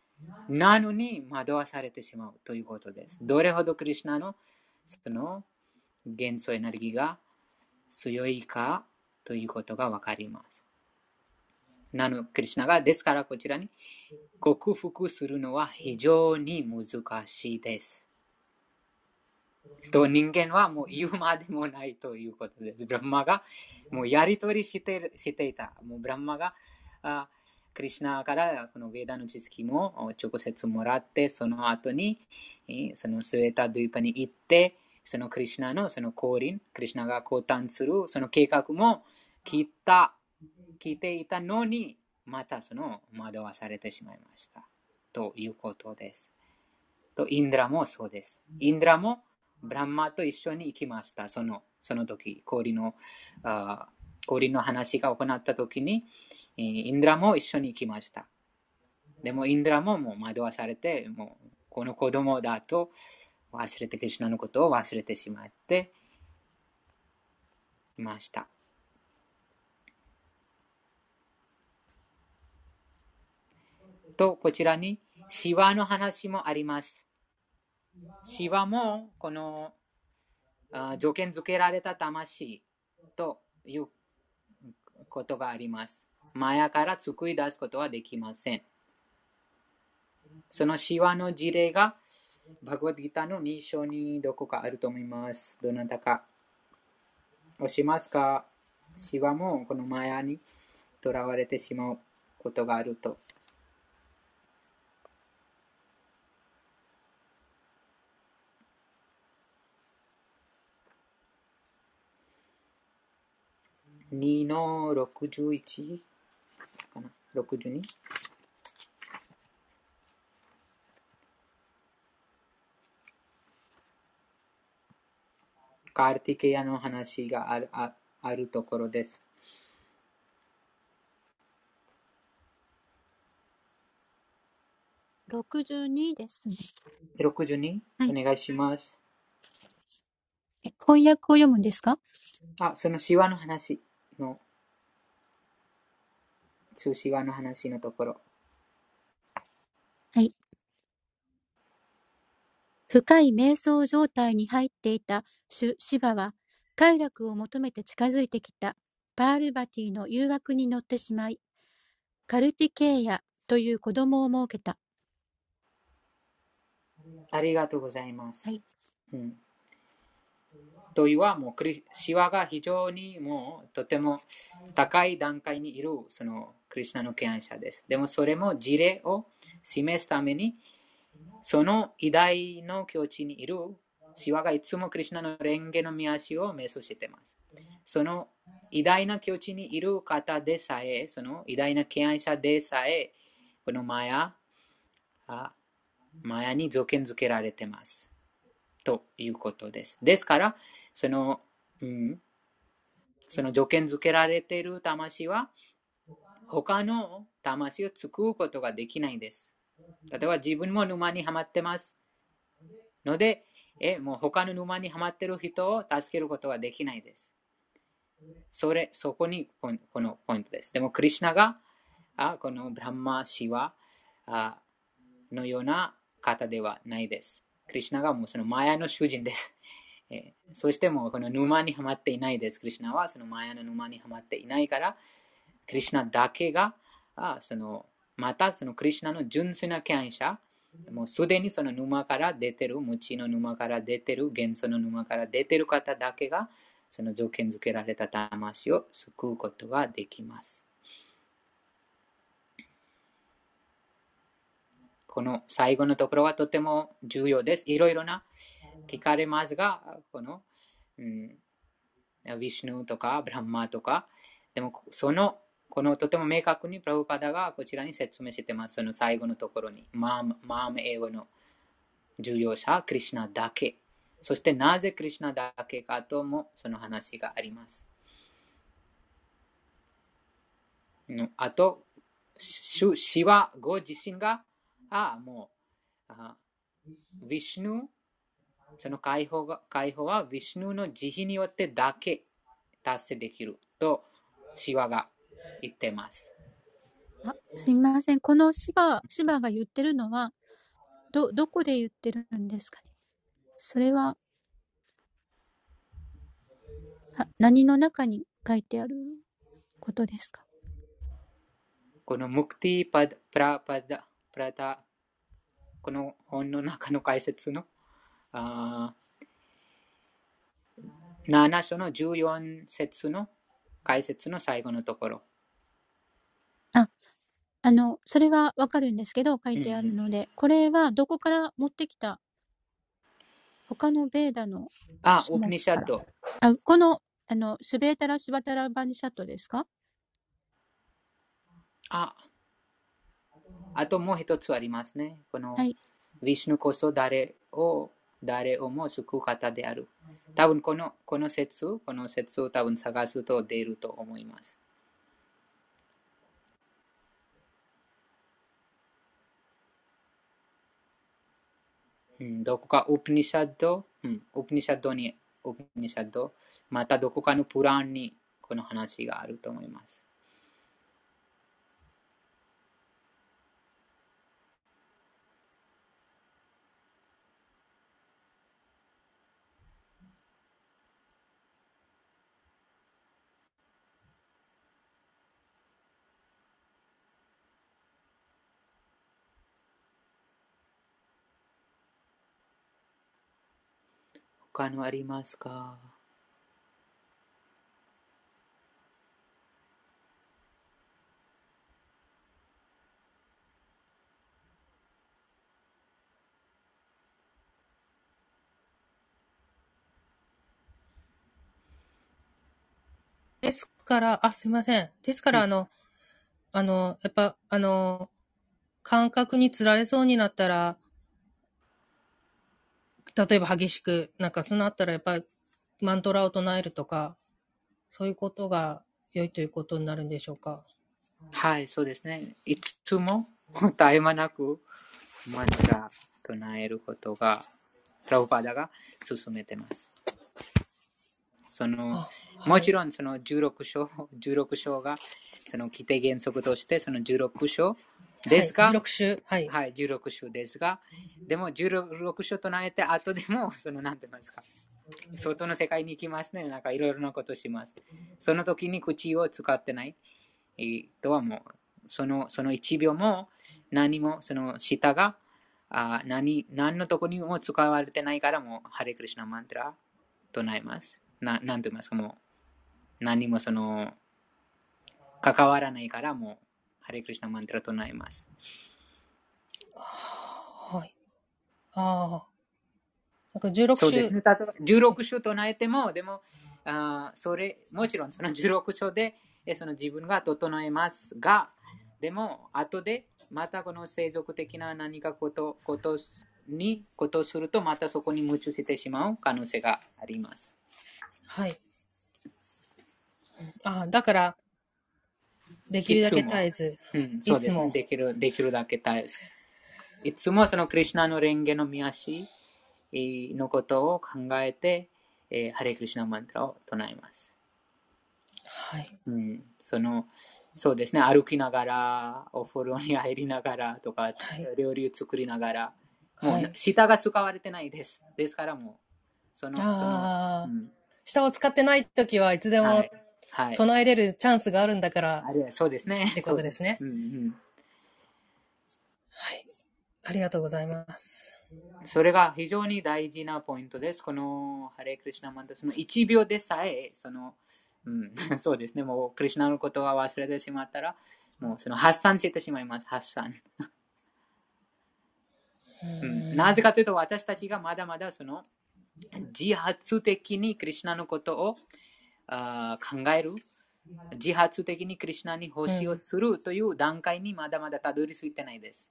Speaker 1: なのに惑わされてしまうということです。どれほどクリュナのその元素エネルギーが強いかということがわかります。なの、クリュナが、ですからこちらに克服するのは非常に難しいです。と人間はもう言うまでもないということです。ブランマがもうやり取りしてしていた。もうブランマがあクリュナからこのヴェーダの知識も直接もらって、その後にそのスウェータドゥイパに行って、そのクリュナのその降臨、クリュナが降誕するその計画も聞いた、聞いていたのに、またその惑わされてしまいました。ということです。と、インドラもそうです。インドラもブランマと一緒に行きました。そのその時、氷のあ氷の話が行った時に、インドラも一緒に行きました。でもインドラももう惑わされて、もうこの子供だと忘れて、クリュナのことを忘れてしまっていました。と、こちらにシワの話もあります。シワもこの条件付けられた魂ということがあります。マヤから作り出すことはできません。そのシワの事例がバグワッドギターの2章にどこかあると思います。どなたか押しますか？シワもこのマヤにとらわれてしまうことがあると2の61かな ?62? カーティケヤの話があるああるところです。
Speaker 4: 62ですね。
Speaker 1: 62? はい、お願いします。
Speaker 4: 翻訳を読むんですか？
Speaker 1: あ、そのシワの話。の数詞話の話のところ。
Speaker 4: はい。深い瞑想状態に入っていたシュバは快楽を求めて近づいてきたパールバティの誘惑に乗ってしまいカルティケイヤという子供を設けた。
Speaker 1: ありがとうございます。
Speaker 4: はい
Speaker 1: うん、といはもうクリシワが非常にもうとても高い段階にいるそのクリュナの敬愛者です。でもそれも事例を示すためにその偉大の境地にいるシワがいつもクリュナの蓮華の見足を瞑想しています。その偉大な境地にいる方でさえ、その偉大な敬愛者でさえ、このマヤ、マヤに条件付けられています。ということです。ですから、その、うん、その条件付けられている魂は、他の魂を救うことができないです。例えば自分も沼にはまってます。ので、えもう他の沼にはまってる人を助けることができないです。それ、そこにこのポイントです。でも、クリュナが、あこのブランマ・シワのような方ではないです。クリュナがもうそのマヤの主人です。(laughs) えー、そしてもうこの沼にはまっていないです。クリュナはそのマヤの沼にはまっていないから、クリュナだけが、あそのまたそのクリュナの純粋な敬愛者、もうすでにその沼から出てる、無知の沼から出てる、元素の沼から出てる方だけが、その条件付けられた魂を救うことができます。この最後のところはとても重要です。いろいろな聞かれますが、この、うん、ヴィシュヌとかブランマとか、でもその、このとても明確にプラブパダがこちらに説明してます。その最後のところに、マームマーム英語の重要者はクリシナだけ。そしてなぜクリシナだけかともその話があります。あと、シワご自身が、あもう、あヴィシュヌ、その解放が解放はヴィシュヌの慈悲によってだけ達成できると、シワが言ってます。
Speaker 4: あすみません。このシバシバが言ってるのは、ど、どこで言ってるんですかね？それは、あ何の中に書いてあることですか？
Speaker 1: このムクティパダ、プラパダ、プラダ、この本の中の解説の、あ7章の14節の解説の最後のところ。
Speaker 4: あ、あの、それはわかるんですけど、書いてあるので、うん、これはどこから持ってきた？他のベーダの。
Speaker 1: あ、オプニシャット。
Speaker 4: あ、この、あの、シュベータラ・シバタラ・バニシャットですか？
Speaker 1: あ、あともう一つありますね。この、はい、ヴィシュヌこそ誰を、誰をも救う方である。多分この、この説、この説を多分探すと出ると思います。うん、どこかウプニシャッド、うん、ウプニシャッドに、ウプニシャッド、またどこかのプランにこの話があると思います。他のありますか？
Speaker 2: ですから、あ、すみません。ですから、あの、あの、やっぱ、あの、感覚につられそうになったら、例えば激しく、なんかそのあったらやっぱりマントラを唱えるとか、そういうことが良いということになるんでしょうか？
Speaker 1: はい、そうですね。いつも絶え間なくマントラ唱えることが、プラウパダが進めてます。その、はい、もちろんその16章、16章がその規定原則としてその16章ですが、
Speaker 2: はい、16週。
Speaker 1: はい。はい、16週ですが、でも16週唱えて後でも、その、なんて言いますか、外の世界に行きますね。なんかいろいろなことします。その時に口を使ってない。とはもう、その、その1秒も何も、その舌が、あ何、何のとこにも使われてないからもう、ハレクリシナマントラ唱えます。ななんて言いますか、もう、何もその、関わらないからもう、ハレクリシナマントラ唱えます。
Speaker 2: はい。ああ。なんか16
Speaker 1: 章。ね、16章唱えても、でも、あそれ、もちろんその16章でその自分が整えますが、でも、後でまたこの世俗的な何かことことにことをすると、またそこに夢中してしまう可能性があります。
Speaker 2: はい。あだから、できるだけ絶えず。
Speaker 1: うん、そうですね。できる、できるだけ絶えず。いつもそのクリュナの蓮華の見足のことを考えて、えー、ハレクリシナマントラを唱えます。
Speaker 2: はい。
Speaker 1: うん、その、そうですね。歩きながら、お風呂に入りながらとか、はい、料理を作りながら、もう舌が使われてないです。ですからもう、その、その、
Speaker 2: うん、舌を使ってないときはいつでも、はいはい、唱えれるチャンスがあるんだから、
Speaker 1: あれそうですね。
Speaker 2: ってことですね。
Speaker 1: うんうん、
Speaker 2: はい。ありがとうございます。
Speaker 1: それが非常に大事なポイントです。このハレクリシナマント、その1秒でさえ、その、うん、(laughs) そうですね、もうクリシナのことは忘れてしまったら、もうその発散してしまいます、発散。うん、なぜかというと、私たちがまだまだその自発的にクリシナのことをあ考える？自発的にクリュナに奉仕をするという段階にまだまだたどり着いてないです。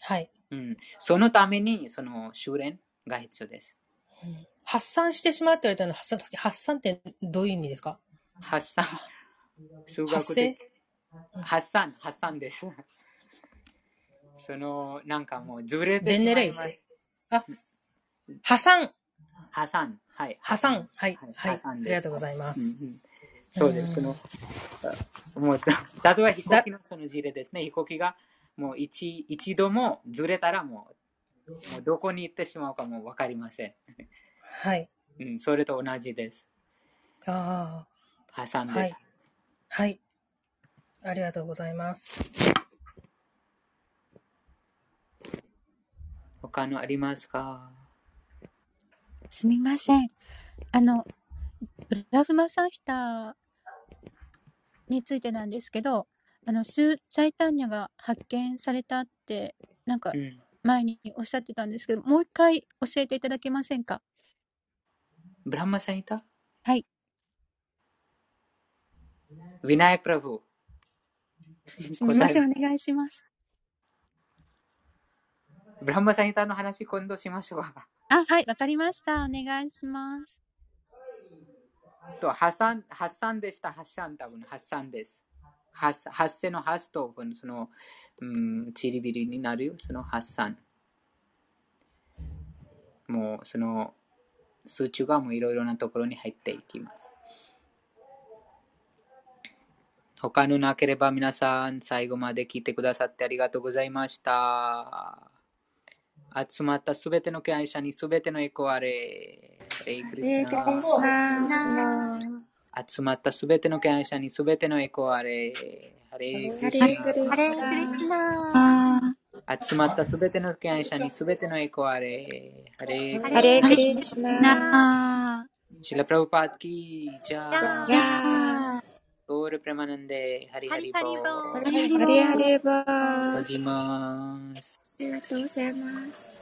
Speaker 2: はい。
Speaker 1: うん、そのために、その修練が必要です。
Speaker 2: うん発散してしまうって言われたの発散、発散ってどういう意味ですか？
Speaker 1: 発散、数学
Speaker 2: 発生？
Speaker 1: 的、発散、発散です。その、なんかもうずれて
Speaker 2: ジェ
Speaker 1: しまいま
Speaker 2: ネレイテ。あ、破産、
Speaker 1: 破産、はい。
Speaker 2: 破産。はい。
Speaker 1: はい
Speaker 2: はい。ありがとうございます。
Speaker 1: うんうんそうです。
Speaker 2: うん
Speaker 1: その、もう、例えば飛行機のその事例ですね。飛行機がもう一一度もずれたらもう、もうどこに行ってしまうかもわかりません。
Speaker 2: はい。
Speaker 1: うん、それと同じです。
Speaker 2: あ
Speaker 1: 破産
Speaker 2: あ、
Speaker 1: です。
Speaker 2: はい。はい。ありがとうございます。
Speaker 1: 他のありますか？
Speaker 4: すみません。あの、ブラフマサンヒタについてなんですけど、あの、スー・チャイタンニャが発見されたって、なんか
Speaker 1: うん。
Speaker 4: 前におっしゃってたんですけど、もう一回教えていただけませんか？
Speaker 1: ブランマサイタ
Speaker 4: はい。
Speaker 1: ヴィナヤクプラブ。
Speaker 4: すみません、
Speaker 1: 答
Speaker 4: お願いします。
Speaker 1: えブランマサイタの話今度しましょう。
Speaker 4: あ、はい、わかりました。お願いします。
Speaker 1: と、発散、発散でした。発散多分、発散です。発発生の発と、その、うん、チリビリになるよ。その発散。もう、その、数値がもういろいろなところに入っていきます。他のなければ皆さん最後まで聞いてくださってありがとうございました。集まったすべての会者にすべての栄光あれ。レイクリスナ集まったすべての会者にすべての栄光あれ。ハレイクリスナ集まったすべての会者にすべての栄光あれ。ハレイクリスナ
Speaker 3: シ
Speaker 1: ラプラブパ
Speaker 3: ーティー、
Speaker 1: じゃあ。
Speaker 3: ありがとうございます